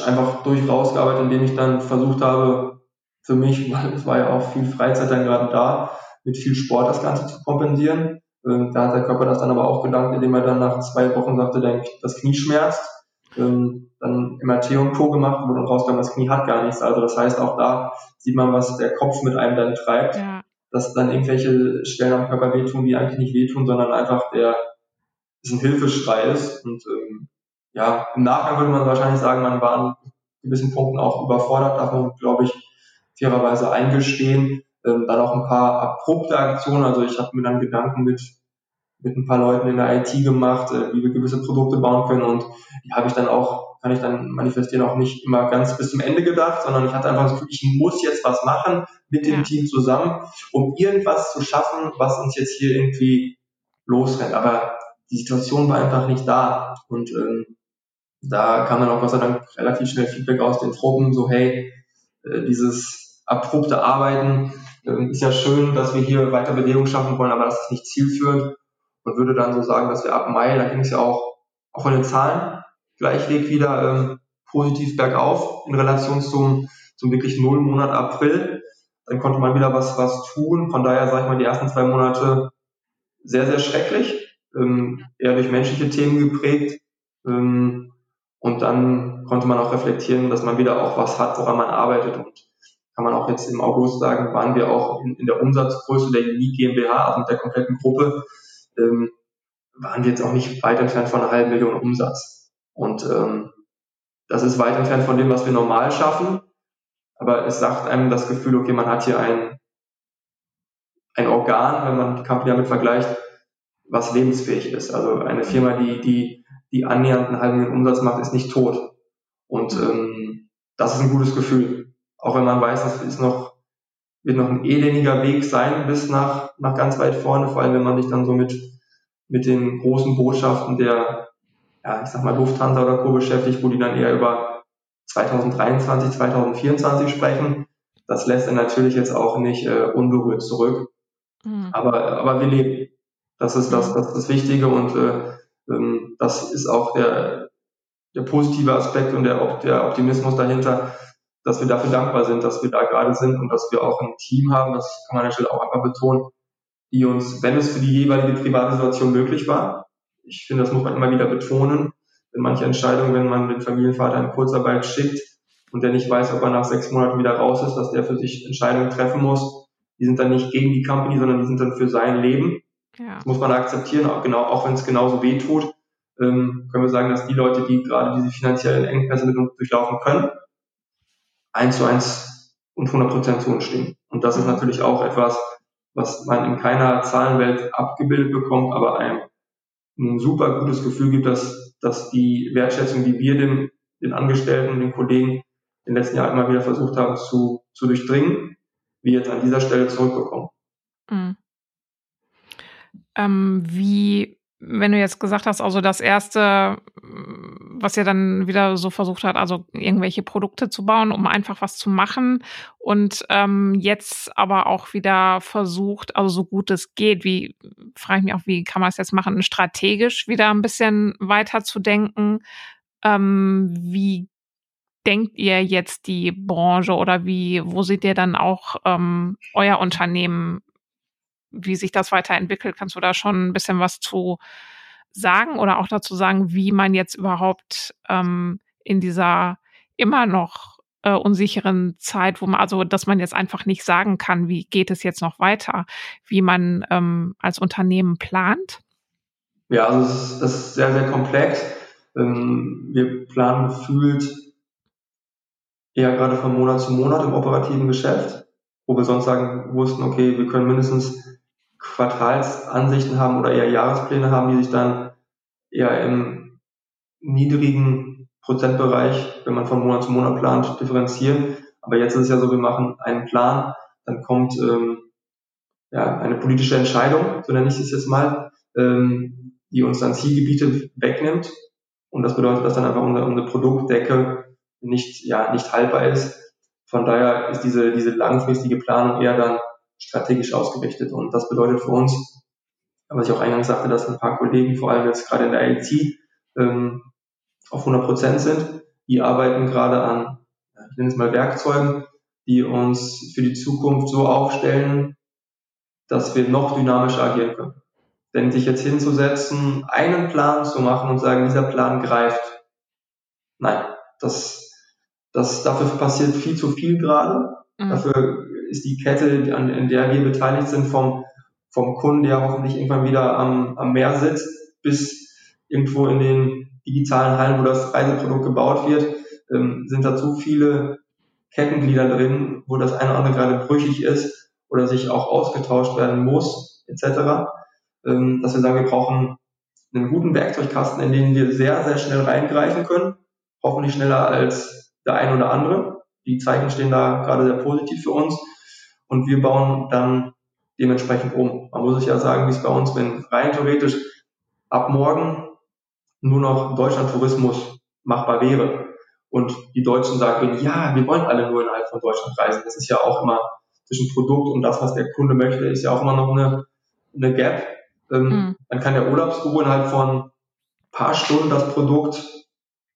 einfach durch rausgearbeitet, indem ich dann versucht habe, für mich, weil es war ja auch viel Freizeit dann gerade da, mit viel Sport das Ganze zu kompensieren. Ähm, da hat der Körper das dann aber auch gedankt, indem er dann nach zwei Wochen sagte, das Knie schmerzt ähm, dann MRT und Co. gemacht, wo dann rauskam, das Knie hat gar nichts. Also das heißt, auch da sieht man, was der Kopf mit einem dann treibt, ja. dass dann irgendwelche Stellen am Körper wehtun, die eigentlich nicht wehtun, sondern einfach der ist ein Hilfeschrei ist. Und ähm, ja, im Nachgang würde man wahrscheinlich sagen, man war an gewissen Punkten auch überfordert, darf man, glaube ich, fairerweise eingestehen. Ähm, dann auch ein paar abrupte Aktionen. Also ich habe mir dann Gedanken mit mit ein paar Leuten in der IT gemacht, äh, wie wir gewisse Produkte bauen können und die habe ich dann auch, kann ich dann manifestieren, auch nicht immer ganz bis zum Ende gedacht, sondern ich hatte einfach das Gefühl, ich muss jetzt was machen mit dem ja. Team zusammen, um irgendwas zu schaffen, was uns jetzt hier irgendwie losrennt. Aber die Situation war einfach nicht da und ähm, da kam dann auch Gott sei Dank relativ schnell Feedback aus den Truppen, so hey, äh, dieses abrupte Arbeiten äh, ist ja schön, dass wir hier weiter Bewegung schaffen wollen, aber das ist nicht zielführend und würde dann so sagen, dass wir ab Mai, da ging es ja auch, auch von den Zahlen, Gleichweg wieder ähm, positiv bergauf in Relation zum, zum wirklich Nullmonat April. Dann konnte man wieder was, was tun. Von daher sage ich mal, die ersten zwei Monate sehr, sehr schrecklich, ähm, eher durch menschliche Themen geprägt. Ähm, und dann konnte man auch reflektieren, dass man wieder auch was hat, woran man arbeitet. Und kann man auch jetzt im August sagen, waren wir auch in, in der Umsatzgröße der Unique GmbH, also mit der kompletten Gruppe, ähm, waren wir jetzt auch nicht weit entfernt von einer halben Million Umsatz. Und ähm, das ist weit entfernt von dem, was wir normal schaffen. Aber es sagt einem das Gefühl, okay, man hat hier ein, ein Organ, wenn man die Company damit vergleicht, was lebensfähig ist. Also eine Firma, die, die, die annähernd einen halben Umsatz macht, ist nicht tot. Und ähm, das ist ein gutes Gefühl. Auch wenn man weiß, das ist noch wird noch ein elendiger Weg sein bis nach, nach ganz weit vorne, vor allem wenn man sich dann so mit, mit den großen Botschaften der, ja, ich sag mal Lufthansa oder Co. beschäftigt, wo die dann eher über 2023, 2024 sprechen. Das lässt er natürlich jetzt auch nicht äh, unberührt zurück. Mhm. Aber, aber wir leben. Das ist das, das, ist das Wichtige und äh, ähm, das ist auch der, der positive Aspekt und der, der Optimismus dahinter, dass wir dafür dankbar sind, dass wir da gerade sind und dass wir auch ein Team haben, das kann man an der Stelle auch einmal betonen, die uns, wenn es für die jeweilige private Situation möglich war, ich finde, das muss man immer wieder betonen, in manche Entscheidungen, wenn man den Familienvater in Kurzarbeit schickt und der nicht weiß, ob er nach sechs Monaten wieder raus ist, dass der für sich Entscheidungen treffen muss, die sind dann nicht gegen die Company, sondern die sind dann für sein Leben. Ja. Das muss man akzeptieren, auch, genau, auch wenn es genauso weh tut, ähm, können wir sagen, dass die Leute, die gerade diese finanziellen Engpässe mit uns durchlaufen können, eins zu eins und 100 Prozent zu uns stehen. Und das ist mhm. natürlich auch etwas, was man in keiner Zahlenwelt abgebildet bekommt, aber einem ein super gutes Gefühl gibt, dass, dass die Wertschätzung, die wir dem, den Angestellten und den Kollegen in den letzten Jahren immer wieder versucht haben zu, zu durchdringen, wir jetzt an dieser Stelle zurückbekommen. Mhm. Ähm, wie, wenn du jetzt gesagt hast, also das erste, was ihr dann wieder so versucht hat, also irgendwelche Produkte zu bauen, um einfach was zu machen und ähm, jetzt aber auch wieder versucht, also so gut es geht, wie frage ich mich auch, wie kann man es jetzt machen, strategisch wieder ein bisschen weiter zu denken. Ähm, wie denkt ihr jetzt die Branche oder wie, wo seht ihr dann auch ähm, euer Unternehmen, wie sich das weiterentwickelt? Kannst du da schon ein bisschen was zu sagen oder auch dazu sagen, wie man jetzt überhaupt ähm, in dieser immer noch äh, unsicheren Zeit, wo man, also dass man jetzt einfach nicht sagen kann, wie geht es jetzt noch weiter, wie man ähm, als Unternehmen plant? Ja, also es ist, sehr, sehr komplex. Ähm, wir planen gefühlt eher gerade von Monat zu Monat im operativen Geschäft, wo wir sonst sagen wussten, okay, wir können mindestens Quartalsansichten haben oder eher Jahrespläne haben, die sich dann eher im niedrigen Prozentbereich, wenn man von Monat zu Monat plant, differenzieren. Aber jetzt ist es ja so, wir machen einen Plan, dann kommt ähm, ja, eine politische Entscheidung, so nenne ich es jetzt mal, ähm, die uns dann Zielgebiete wegnimmt. Und das bedeutet, dass dann einfach unsere, unsere Produktdecke nicht, ja, nicht haltbar ist. Von daher ist diese, diese langfristige Planung eher dann strategisch ausgerichtet. Und das bedeutet für uns, was ich auch eingangs sagte, dass ein paar Kollegen, vor allem jetzt gerade in der IT, ähm, auf 100 Prozent sind. Die arbeiten gerade an, ich nenne es mal Werkzeugen, die uns für die Zukunft so aufstellen, dass wir noch dynamischer agieren können. Denn sich jetzt hinzusetzen, einen Plan zu machen und sagen, dieser Plan greift, nein, das das, dafür passiert viel zu viel gerade. Mhm. Dafür ist die Kette, an, in der wir beteiligt sind, vom, vom Kunden, der hoffentlich irgendwann wieder am, am Meer sitzt, bis irgendwo in den digitalen Hallen, wo das Reiseprodukt gebaut wird, ähm, sind da zu viele Kettenglieder drin, wo das eine oder andere gerade brüchig ist oder sich auch ausgetauscht werden muss, etc. Ähm, dass wir sagen, wir brauchen einen guten Werkzeugkasten, in den wir sehr, sehr schnell reingreifen können, hoffentlich schneller als der ein oder andere. Die Zeichen stehen da gerade sehr positiv für uns und wir bauen dann dementsprechend um. Man muss sich ja sagen, wie es bei uns, wenn rein theoretisch ab morgen nur noch Deutschland-Tourismus machbar wäre und die Deutschen sagen, ja, wir wollen alle nur innerhalb von Deutschland reisen. Das ist ja auch immer zwischen Produkt und das, was der Kunde möchte, ist ja auch immer noch eine, eine Gap. Ähm, mhm. Dann kann der Urlaubsbüro innerhalb von paar Stunden das Produkt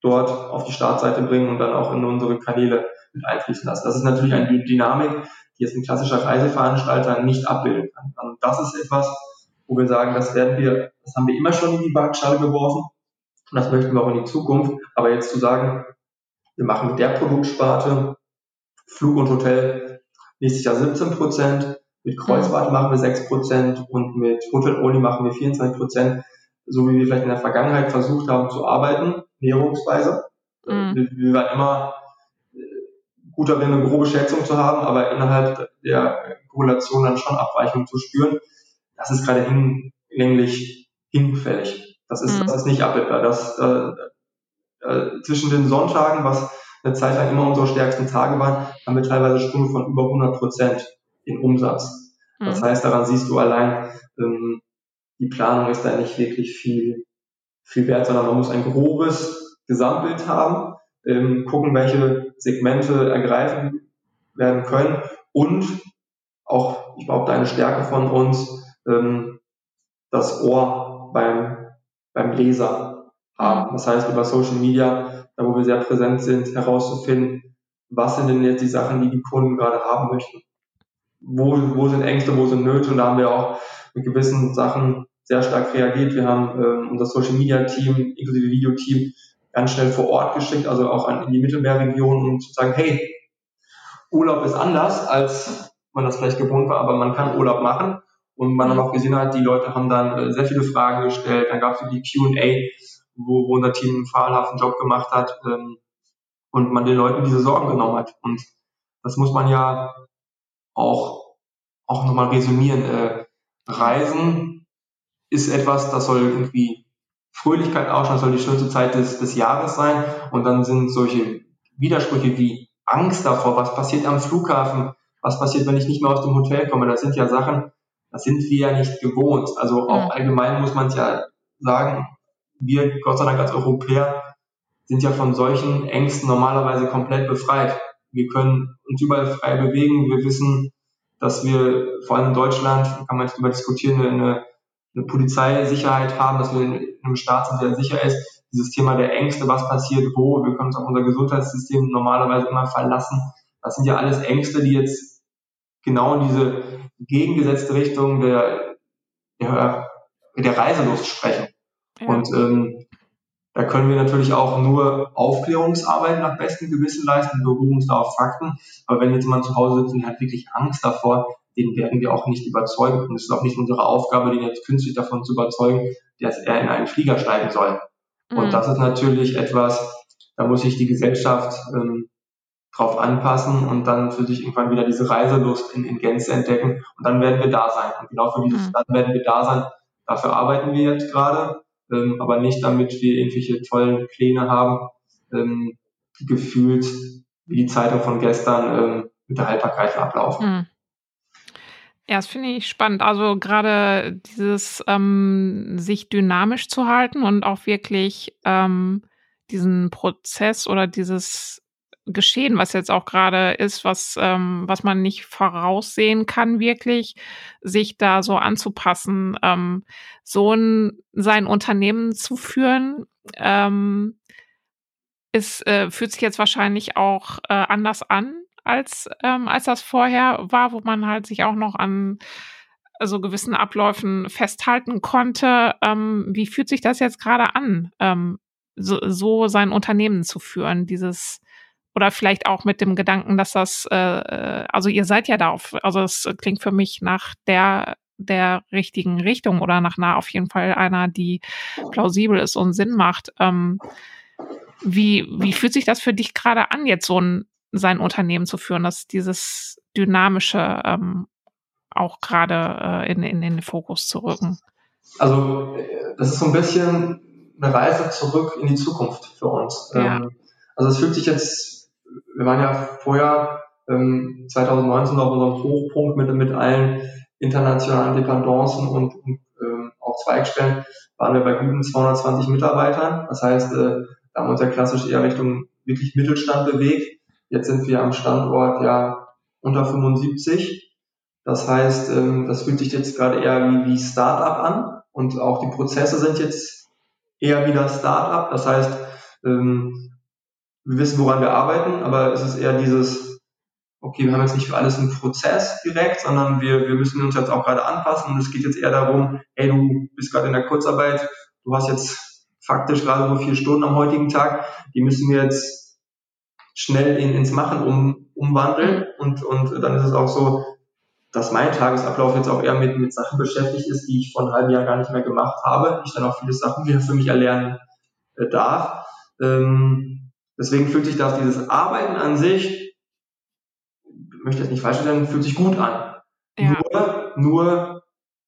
dort auf die Startseite bringen und dann auch in unsere Kanäle mit einfließen lassen. Das ist natürlich eine Dynamik, die jetzt ein klassischer Reiseveranstalter nicht abbilden kann. Und das ist etwas, wo wir sagen, das werden wir, das haben wir immer schon in die Waagschale geworfen und das möchten wir auch in die Zukunft. Aber jetzt zu sagen, wir machen mit der Produktsparte Flug und Hotel nächstes Jahr 17 Prozent, mit Kreuzfahrt machen wir 6 Prozent und mit Hotel Only machen wir 24 Prozent, so wie wir vielleicht in der Vergangenheit versucht haben zu arbeiten, Näherungsweise. Mhm. Wir, wir waren immer gut darin, eine grobe Schätzung zu haben, aber innerhalb der Korrelation dann schon Abweichungen zu spüren. Das ist gerade hinlänglich hinfällig. Das ist, mhm. das ist nicht abbildbar. Das, äh, äh, zwischen den Sonntagen, was eine Zeit lang immer unsere stärksten Tage waren, haben wir teilweise Sprünge von über 100 Prozent in Umsatz. Mhm. Das heißt, daran siehst du allein, ähm, die Planung ist da nicht wirklich viel viel wert, sondern man muss ein grobes Gesamtbild haben, ähm, gucken, welche Segmente ergreifen werden können und auch, ich glaube, eine Stärke von uns, ähm, das Ohr beim, beim Leser haben. Das heißt, über Social Media, da wo wir sehr präsent sind, herauszufinden, was sind denn jetzt die Sachen, die die Kunden gerade haben möchten. Wo, wo sind Ängste, wo sind Nöte und da haben wir auch mit gewissen Sachen sehr stark reagiert. Wir haben ähm, unser Social Media Team, inklusive Videoteam, ganz schnell vor Ort geschickt, also auch an, in die Mittelmeerregion, um zu sagen, hey, Urlaub ist anders, als man das vielleicht gewohnt war, aber man kann Urlaub machen. Und man dann auch gesehen hat, die Leute haben dann äh, sehr viele Fragen gestellt. Dann gab es die Q&A, wo, wo unser Team einen fabelhaften Job gemacht hat ähm, und man den Leuten diese Sorgen genommen hat. Und das muss man ja auch, auch nochmal resümieren. Äh, Reisen ist etwas, das soll irgendwie Fröhlichkeit ausstrahlen, das soll die schönste Zeit des, des Jahres sein. Und dann sind solche Widersprüche wie Angst davor, was passiert am Flughafen, was passiert, wenn ich nicht mehr aus dem Hotel komme. Das sind ja Sachen, das sind wir ja nicht gewohnt. Also auch allgemein muss man es ja sagen, wir, Gott sei Dank als Europäer, sind ja von solchen Ängsten normalerweise komplett befreit. Wir können uns überall frei bewegen. Wir wissen, dass wir vor allem in Deutschland, kann man jetzt darüber diskutieren, eine, eine Polizeisicherheit haben, dass wir in einem Staat sind, der sicher ist. Dieses Thema der Ängste, was passiert wo, wir können uns auf unser Gesundheitssystem normalerweise immer verlassen. Das sind ja alles Ängste, die jetzt genau in diese gegengesetzte Richtung der, der, der Reiselust sprechen. Ja. Und ähm, da können wir natürlich auch nur Aufklärungsarbeit nach bestem Gewissen leisten, wir beruhen uns da auf Fakten. Aber wenn jetzt jemand zu Hause sitzt und hat wirklich Angst davor, den werden wir auch nicht überzeugen. Und es ist auch nicht unsere Aufgabe, den jetzt künstlich davon zu überzeugen, dass er in einen Flieger steigen soll. Mhm. Und das ist natürlich etwas, da muss sich die Gesellschaft ähm, drauf anpassen und dann für sich irgendwann wieder diese Reiselust in, in Gänze entdecken. Und dann werden wir da sein. Und genau für dieses, mhm. dann werden wir da sein. Dafür arbeiten wir jetzt gerade ähm, aber nicht damit wir irgendwelche tollen Pläne haben, ähm, die gefühlt wie die Zeitung von gestern ähm, mit der Haltbarkeit ablaufen. Mhm. Ja, das finde ich spannend. Also gerade dieses ähm, sich dynamisch zu halten und auch wirklich ähm, diesen Prozess oder dieses geschehen, was jetzt auch gerade ist, was, ähm, was man nicht voraussehen kann, wirklich, sich da so anzupassen, ähm, so ein, sein Unternehmen zu führen, ähm, ist, äh, fühlt sich jetzt wahrscheinlich auch äh, anders an, als, ähm, als das vorher war, wo man halt sich auch noch an so gewissen Abläufen festhalten konnte. Ähm, wie fühlt sich das jetzt gerade an, ähm, so, so sein Unternehmen zu führen, dieses oder vielleicht auch mit dem Gedanken, dass das, äh, äh, also ihr seid ja da auf, also es klingt für mich nach der der richtigen Richtung oder nach einer auf jeden Fall einer, die plausibel ist und Sinn macht. Ähm, wie, wie fühlt sich das für dich gerade an, jetzt so ein, sein Unternehmen zu führen, dass dieses Dynamische ähm, auch gerade äh, in, in, in den Fokus zu rücken? Also äh, das ist so ein bisschen eine Reise zurück in die Zukunft für uns. Ja. Ähm, also es fühlt sich jetzt wir waren ja vorher ähm, 2019 auf unserem Hochpunkt mit, mit allen internationalen Dependancen und, und ähm, auch Zweigstellen, waren wir bei guten 220 Mitarbeitern. Das heißt, äh, da haben wir uns ja klassisch eher Richtung wirklich Mittelstand bewegt. Jetzt sind wir am Standort ja unter 75. Das heißt, ähm, das fühlt sich jetzt gerade eher wie, wie Startup an und auch die Prozesse sind jetzt eher wieder Startup. Das heißt, ähm, wir wissen, woran wir arbeiten, aber es ist eher dieses, okay, wir haben jetzt nicht für alles einen Prozess direkt, sondern wir, wir müssen uns jetzt auch gerade anpassen und es geht jetzt eher darum, hey, du bist gerade in der Kurzarbeit, du hast jetzt faktisch gerade so vier Stunden am heutigen Tag, die müssen wir jetzt schnell in, ins Machen um, umwandeln und, und dann ist es auch so, dass mein Tagesablauf jetzt auch eher mit, mit Sachen beschäftigt ist, die ich vor einem halben Jahr gar nicht mehr gemacht habe. Ich dann auch viele Sachen wieder für mich erlernen äh, darf. Ähm, Deswegen fühlt sich das, dieses Arbeiten an sich, ich möchte jetzt nicht falsch stellen, fühlt sich gut an. Ja. Nur, nur,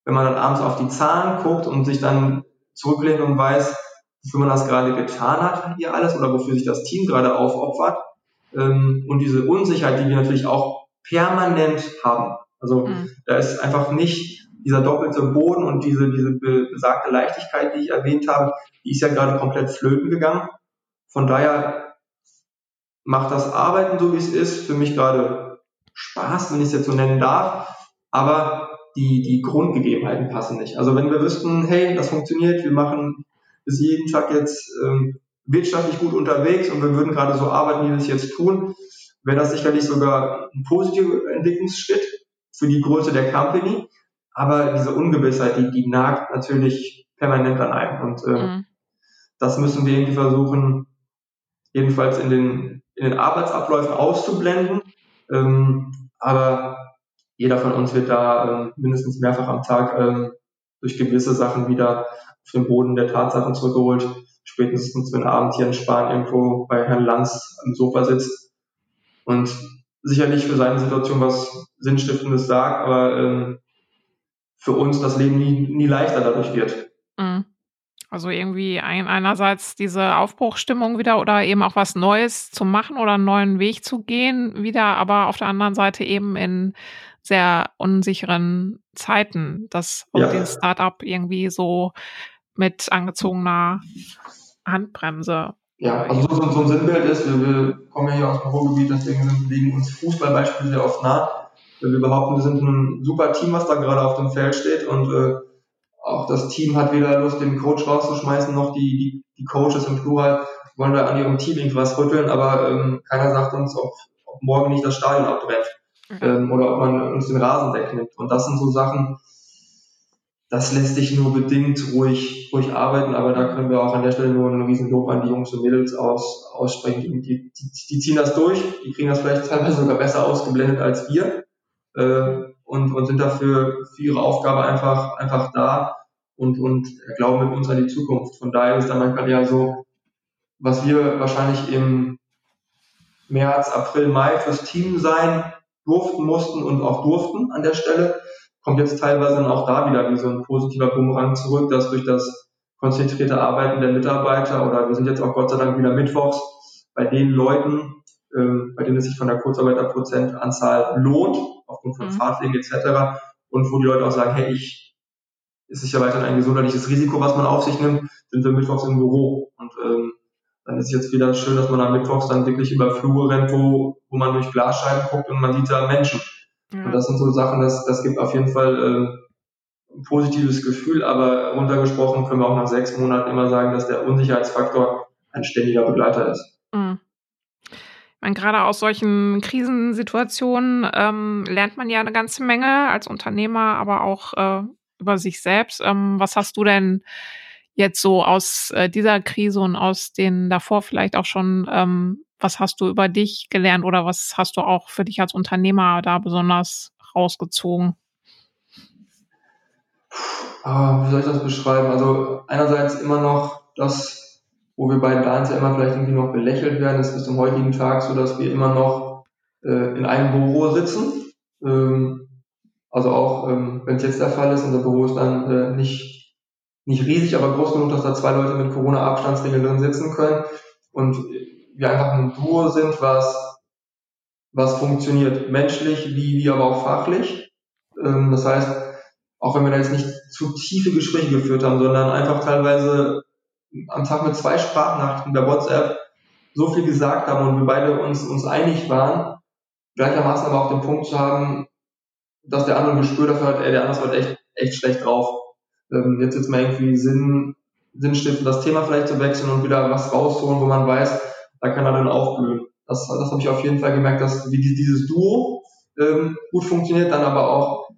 wenn man dann abends auf die Zahlen guckt und sich dann zurücklehnt und weiß, wofür man das gerade getan hat hier alles oder wofür sich das Team gerade aufopfert ähm, und diese Unsicherheit, die wir natürlich auch permanent haben. Also mhm. da ist einfach nicht dieser doppelte Boden und diese, diese besagte Leichtigkeit, die ich erwähnt habe, die ist ja gerade komplett flöten gegangen. Von daher macht das Arbeiten so wie es ist für mich gerade Spaß, wenn ich es jetzt so nennen darf, aber die, die Grundgegebenheiten passen nicht. Also wenn wir wüssten, hey, das funktioniert, wir machen bis jeden Tag jetzt ähm, wirtschaftlich gut unterwegs und wir würden gerade so arbeiten, wie wir es jetzt tun, wäre das sicherlich sogar ein positiver Entwicklungsschritt für die Größe der Company. Aber diese Ungewissheit, die, die nagt natürlich permanent an einem. Und ähm, mhm. das müssen wir irgendwie versuchen, jedenfalls in den, in den Arbeitsabläufen auszublenden. Ähm, aber jeder von uns wird da ähm, mindestens mehrfach am Tag ähm, durch gewisse Sachen wieder auf den Boden der Tatsachen zurückgeholt. Spätestens, wenn Abend hier in Spanien irgendwo bei Herrn Lanz am Sofa sitzt und sicherlich für seine Situation was Sinnstiftendes sagt, aber ähm, für uns das Leben nie, nie leichter dadurch wird. Mhm. Also irgendwie ein, einerseits diese Aufbruchstimmung wieder oder eben auch was Neues zu machen oder einen neuen Weg zu gehen wieder, aber auf der anderen Seite eben in sehr unsicheren Zeiten, dass ja. den Startup irgendwie so mit angezogener Handbremse. Ja, also so, so ein Sinnbild ist, wir, wir kommen ja hier aus dem Ruhrgebiet, deswegen liegen uns Fußballbeispiele sehr oft nah. Wir behaupten, wir sind ein super Team, was da gerade auf dem Feld steht und äh, auch das Team hat weder Lust, den Coach rauszuschmeißen, noch die, die, die Coaches im Plural wollen da an ihrem Team irgendwas rütteln, aber ähm, keiner sagt uns, ob, ob morgen nicht das Stadion abbrennt ähm, oder ob man uns den Rasen wegnimmt. Und das sind so Sachen, das lässt sich nur bedingt ruhig, ruhig arbeiten, aber da können wir auch an der Stelle nur einen riesen Lob an die Jungs und Mädels aus, aussprechen. Die, die, die ziehen das durch, die kriegen das vielleicht teilweise sogar besser ausgeblendet als wir äh, und, und sind dafür für ihre Aufgabe einfach, einfach da und, und glauben mit uns an die Zukunft. Von daher ist da manchmal eher so, was wir wahrscheinlich im März, April, Mai fürs Team sein durften, mussten und auch durften an der Stelle, kommt jetzt teilweise dann auch da wieder wie so ein positiver Bumerang zurück, dass durch das konzentrierte Arbeiten der Mitarbeiter oder wir sind jetzt auch Gott sei Dank wieder mittwochs bei den Leuten, ähm, bei denen es sich von der Kurzarbeiterprozentanzahl lohnt, aufgrund von mhm. Fahrtwegen etc. Und wo die Leute auch sagen, hey, ich, es ist ja weiterhin ein gesundheitliches Risiko, was man auf sich nimmt, sind wir mittwochs im Büro. Und ähm, dann ist es jetzt wieder schön, dass man am Mittwochs dann wirklich über Flure rennt, wo, wo man durch Glasscheiben guckt und man sieht da Menschen. Ja. Und das sind so Sachen, das, das gibt auf jeden Fall äh, ein positives Gefühl, aber runtergesprochen können wir auch nach sechs Monaten immer sagen, dass der Unsicherheitsfaktor ein ständiger Begleiter ist. Mhm. meine, gerade aus solchen Krisensituationen ähm, lernt man ja eine ganze Menge als Unternehmer, aber auch äh, über sich selbst. Ähm, was hast du denn jetzt so aus äh, dieser Krise und aus den davor vielleicht auch schon, ähm, was hast du über dich gelernt oder was hast du auch für dich als Unternehmer da besonders rausgezogen? Ah, wie soll ich das beschreiben? Also einerseits immer noch das, wo wir beiden da ja immer vielleicht irgendwie noch belächelt werden, ist bis zum heutigen Tag so, dass wir immer noch äh, in einem Büro sitzen. Ähm, also auch, ähm, wenn es jetzt der Fall ist, unser Büro ist dann äh, nicht nicht riesig, aber groß genug, dass da zwei Leute mit Corona-Abstandsregeln drin sitzen können und wir einfach ein Duo sind, was, was funktioniert menschlich wie, wie aber auch fachlich. Ähm, das heißt, auch wenn wir da jetzt nicht zu tiefe Gespräche geführt haben, sondern einfach teilweise am Tag mit zwei Sprachnachrichten der WhatsApp so viel gesagt haben und wir beide uns, uns einig waren, gleichermaßen aber auch den Punkt zu haben, dass der andere ein Gespür dafür hat, ey, der andere ist halt echt, echt schlecht drauf ähm, jetzt jetzt mal irgendwie Sinn, Sinn stiften, das Thema vielleicht zu wechseln und wieder was rausholen, wo man weiß, da kann er dann aufblühen. Das, das habe ich auf jeden Fall gemerkt, dass dieses Duo ähm, gut funktioniert, dann aber auch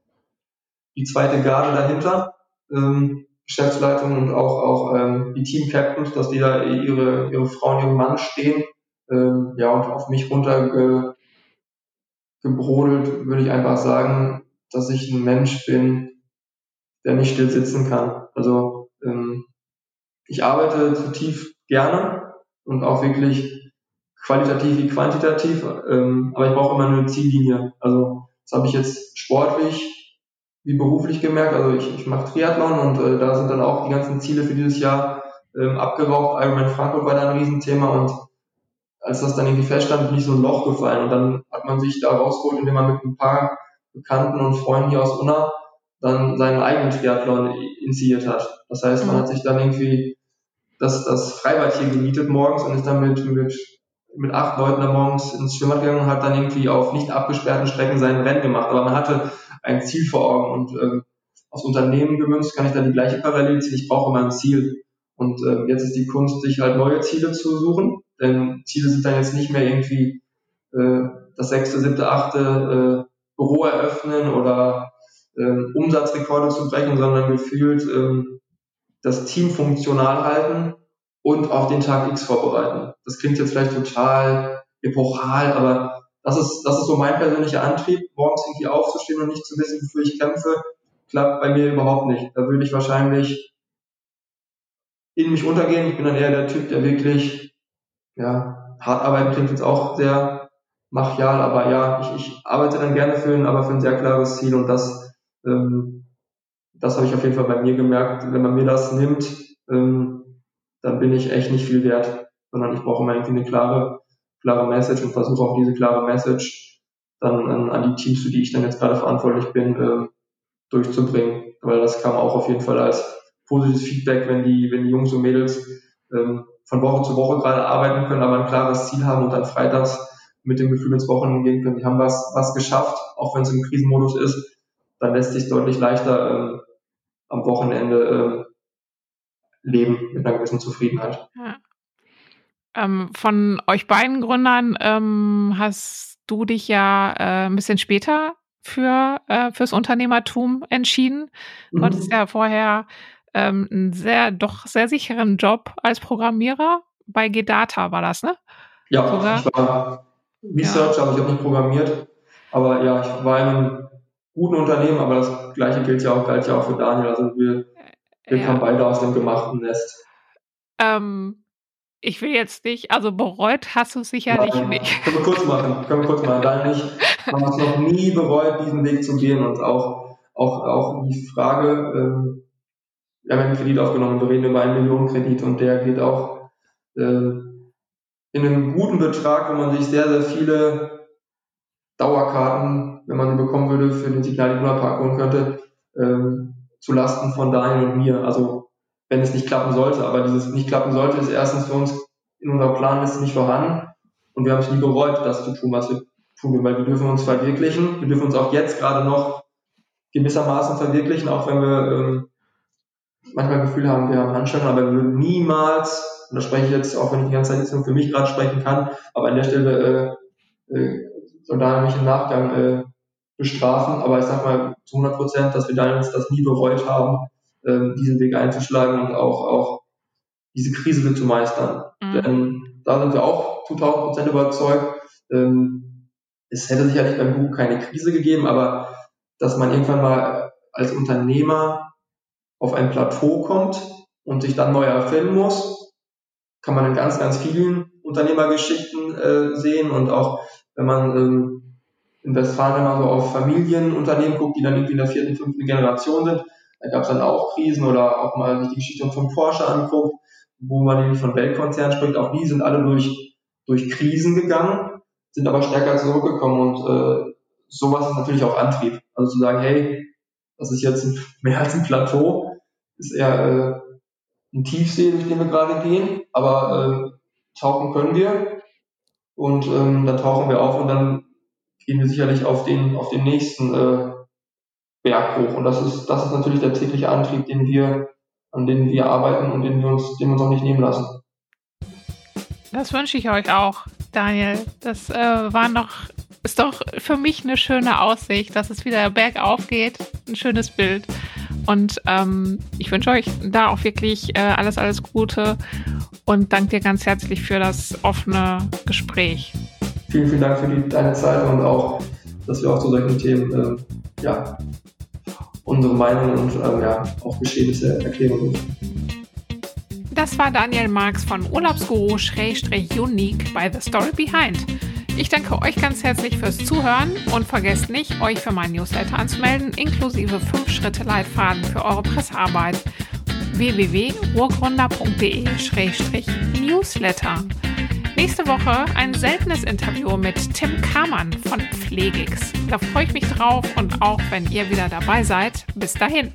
die zweite Garde dahinter, ähm, Geschäftsleitung und auch, auch ähm, die Team Captains, dass die da ihre, ihre Frauen, ihren Mann stehen, ähm, ja, und auf mich runtergebrodelt, würde ich einfach sagen, dass ich ein Mensch bin, der nicht still sitzen kann. Also ähm, ich arbeite zutiefst gerne und auch wirklich qualitativ wie quantitativ, ähm, aber ich brauche immer eine Ziellinie. Also das habe ich jetzt sportlich wie beruflich gemerkt. Also ich, ich mache Triathlon und äh, da sind dann auch die ganzen Ziele für dieses Jahr ähm, abgeraucht. Ironman Frankfurt war da ein Riesenthema und als das dann irgendwie feststand, bin ich so ein Loch gefallen und dann hat man sich da rausgeholt, indem man mit ein paar Bekannten und Freunden hier aus Unna dann seinen eigenen Triathlon initiiert hat. Das heißt, man mhm. hat sich dann irgendwie das, das Freibad hier gemietet morgens und ist dann mit, mit, mit acht Leuten da morgens ins Schwimmbad gegangen und hat dann irgendwie auf nicht abgesperrten Strecken seinen Rennen gemacht. Aber man hatte ein Ziel vor Augen und ähm, aus Unternehmen gemünzt kann ich dann die gleiche Parallele ziehen. Ich brauche immer ein Ziel. Und äh, jetzt ist die Kunst, sich halt neue Ziele zu suchen. Denn Ziele sind dann jetzt nicht mehr irgendwie äh, das sechste, siebte, achte äh, Büro eröffnen oder äh, Umsatzrekorde zu brechen, sondern gefühlt äh, das Team funktional halten und auf den Tag X vorbereiten. Das klingt jetzt vielleicht total epochal, aber das ist, das ist so mein persönlicher Antrieb, morgens irgendwie aufzustehen und nicht zu wissen, wofür ich kämpfe, klappt bei mir überhaupt nicht. Da würde ich wahrscheinlich in mich untergehen. Ich bin dann eher der Typ, der wirklich, ja, hart arbeiten klingt jetzt auch sehr machial, aber ja, ich, ich arbeite dann gerne für ein, aber für ein sehr klares Ziel und das, ähm, das habe ich auf jeden Fall bei mir gemerkt. Wenn man mir das nimmt, ähm, dann bin ich echt nicht viel wert, sondern ich brauche immer irgendwie eine klare, klare Message und versuche auch diese klare Message dann an, an die Teams, für die ich dann jetzt gerade verantwortlich bin, ähm, durchzubringen. Weil das kam auch auf jeden Fall als positives Feedback, wenn die, wenn die Jungs und Mädels ähm, von Woche zu Woche gerade arbeiten können, aber ein klares Ziel haben und dann freitags mit dem Gefühl ins Wochenende gehen können, die haben was, was geschafft, auch wenn es im Krisenmodus ist, dann lässt sich deutlich leichter ähm, am Wochenende ähm, leben mit einer gewissen Zufriedenheit. Ja. Ähm, von euch beiden Gründern ähm, hast du dich ja äh, ein bisschen später für äh, fürs Unternehmertum entschieden. Du mhm. hattest ja vorher ähm, einen sehr doch sehr sicheren Job als Programmierer bei Gedata war das, ne? Ja, Sogar? ich war Research, ja. aber ich habe nicht programmiert. Aber ja, ich war in einem guten Unternehmen, aber das gleiche gilt ja auch, galt ja auch für Daniel. Also wir, wir ja. kamen beide aus dem gemachten Nest. Ähm, ich will jetzt nicht, also bereut hast du es sicherlich Nein, nicht. Können wir kurz machen, können wir kurz machen. Dann nicht, man hat es noch nie bereut, diesen Weg zu gehen und auch, auch, auch die Frage, ähm, wir haben einen Kredit aufgenommen, wir reden über einen Millionenkredit und der geht auch äh, in einem guten Betrag, wo man sich sehr, sehr viele Dauerkarten, wenn man sie bekommen würde, für den Signal Iduna Park holen könnte, ähm, zu Lasten von Daniel und mir. Also wenn es nicht klappen sollte. Aber dieses nicht klappen sollte ist erstens für uns in unserer Planliste nicht vorhanden. Und wir haben es nie bereut, das zu tun, was wir tun, weil wir dürfen uns verwirklichen. Wir dürfen uns auch jetzt gerade noch gewissermaßen verwirklichen, auch wenn wir ähm, manchmal Gefühl haben, wir haben Handschellen, aber wir würden niemals, und da spreche ich jetzt, auch wenn ich die ganze Zeit jetzt nur für mich gerade sprechen kann, aber an der Stelle äh, äh, soll da nämlich im Nachgang äh, bestrafen, aber ich sag mal zu 100 Prozent, dass wir da uns das nie bereut haben, äh, diesen Weg einzuschlagen und auch, auch diese Krise zu meistern. Mhm. Denn da sind wir auch zu 1000 Prozent überzeugt. Ähm, es hätte sicherlich beim Google keine Krise gegeben, aber dass man irgendwann mal als Unternehmer auf ein Plateau kommt und sich dann neu erfinden muss, kann man in ganz, ganz vielen Unternehmergeschichten äh, sehen und auch wenn man ähm, in Westfalen immer so auf Familienunternehmen guckt, die dann irgendwie in der vierten, fünften Generation sind, da gab es dann auch Krisen oder auch mal sich die Geschichte von Porsche anguckt, wo man nämlich von Weltkonzernen spricht, auch die sind alle durch, durch Krisen gegangen, sind aber stärker zurückgekommen und äh, sowas ist natürlich auch Antrieb. Also zu sagen, hey, das ist jetzt mehr als ein Plateau, ist eher äh, ein Tiefsee, durch den wir gerade gehen, aber äh, tauchen können wir und ähm, dann tauchen wir auf und dann gehen wir sicherlich auf den, auf den nächsten äh, Berg hoch. Und das ist, das ist natürlich der tägliche Antrieb, den wir, an dem wir arbeiten und den wir uns, den wir uns auch nicht nehmen lassen. Das wünsche ich euch auch, Daniel. Das äh, war noch, ist doch für mich eine schöne Aussicht, dass es wieder bergauf geht. Ein schönes Bild. Und ähm, ich wünsche euch da auch wirklich äh, alles, alles Gute und danke dir ganz herzlich für das offene Gespräch. Vielen, vielen Dank für die, deine Zeit und auch, dass wir auch zu solchen Themen äh, ja, unsere Meinung und ähm, ja, auch Geschehnisse erklären dürfen. Das war Daniel Marx von Urlaubsguru-Unique bei The Story Behind. Ich danke euch ganz herzlich fürs Zuhören und vergesst nicht, euch für mein Newsletter anzumelden, inklusive 5-Schritte-Leitfaden für eure Pressearbeit www.ruhrgründer.de-newsletter. Nächste Woche ein seltenes Interview mit Tim Kamann von Pflegix. Da freue ich mich drauf und auch wenn ihr wieder dabei seid. Bis dahin.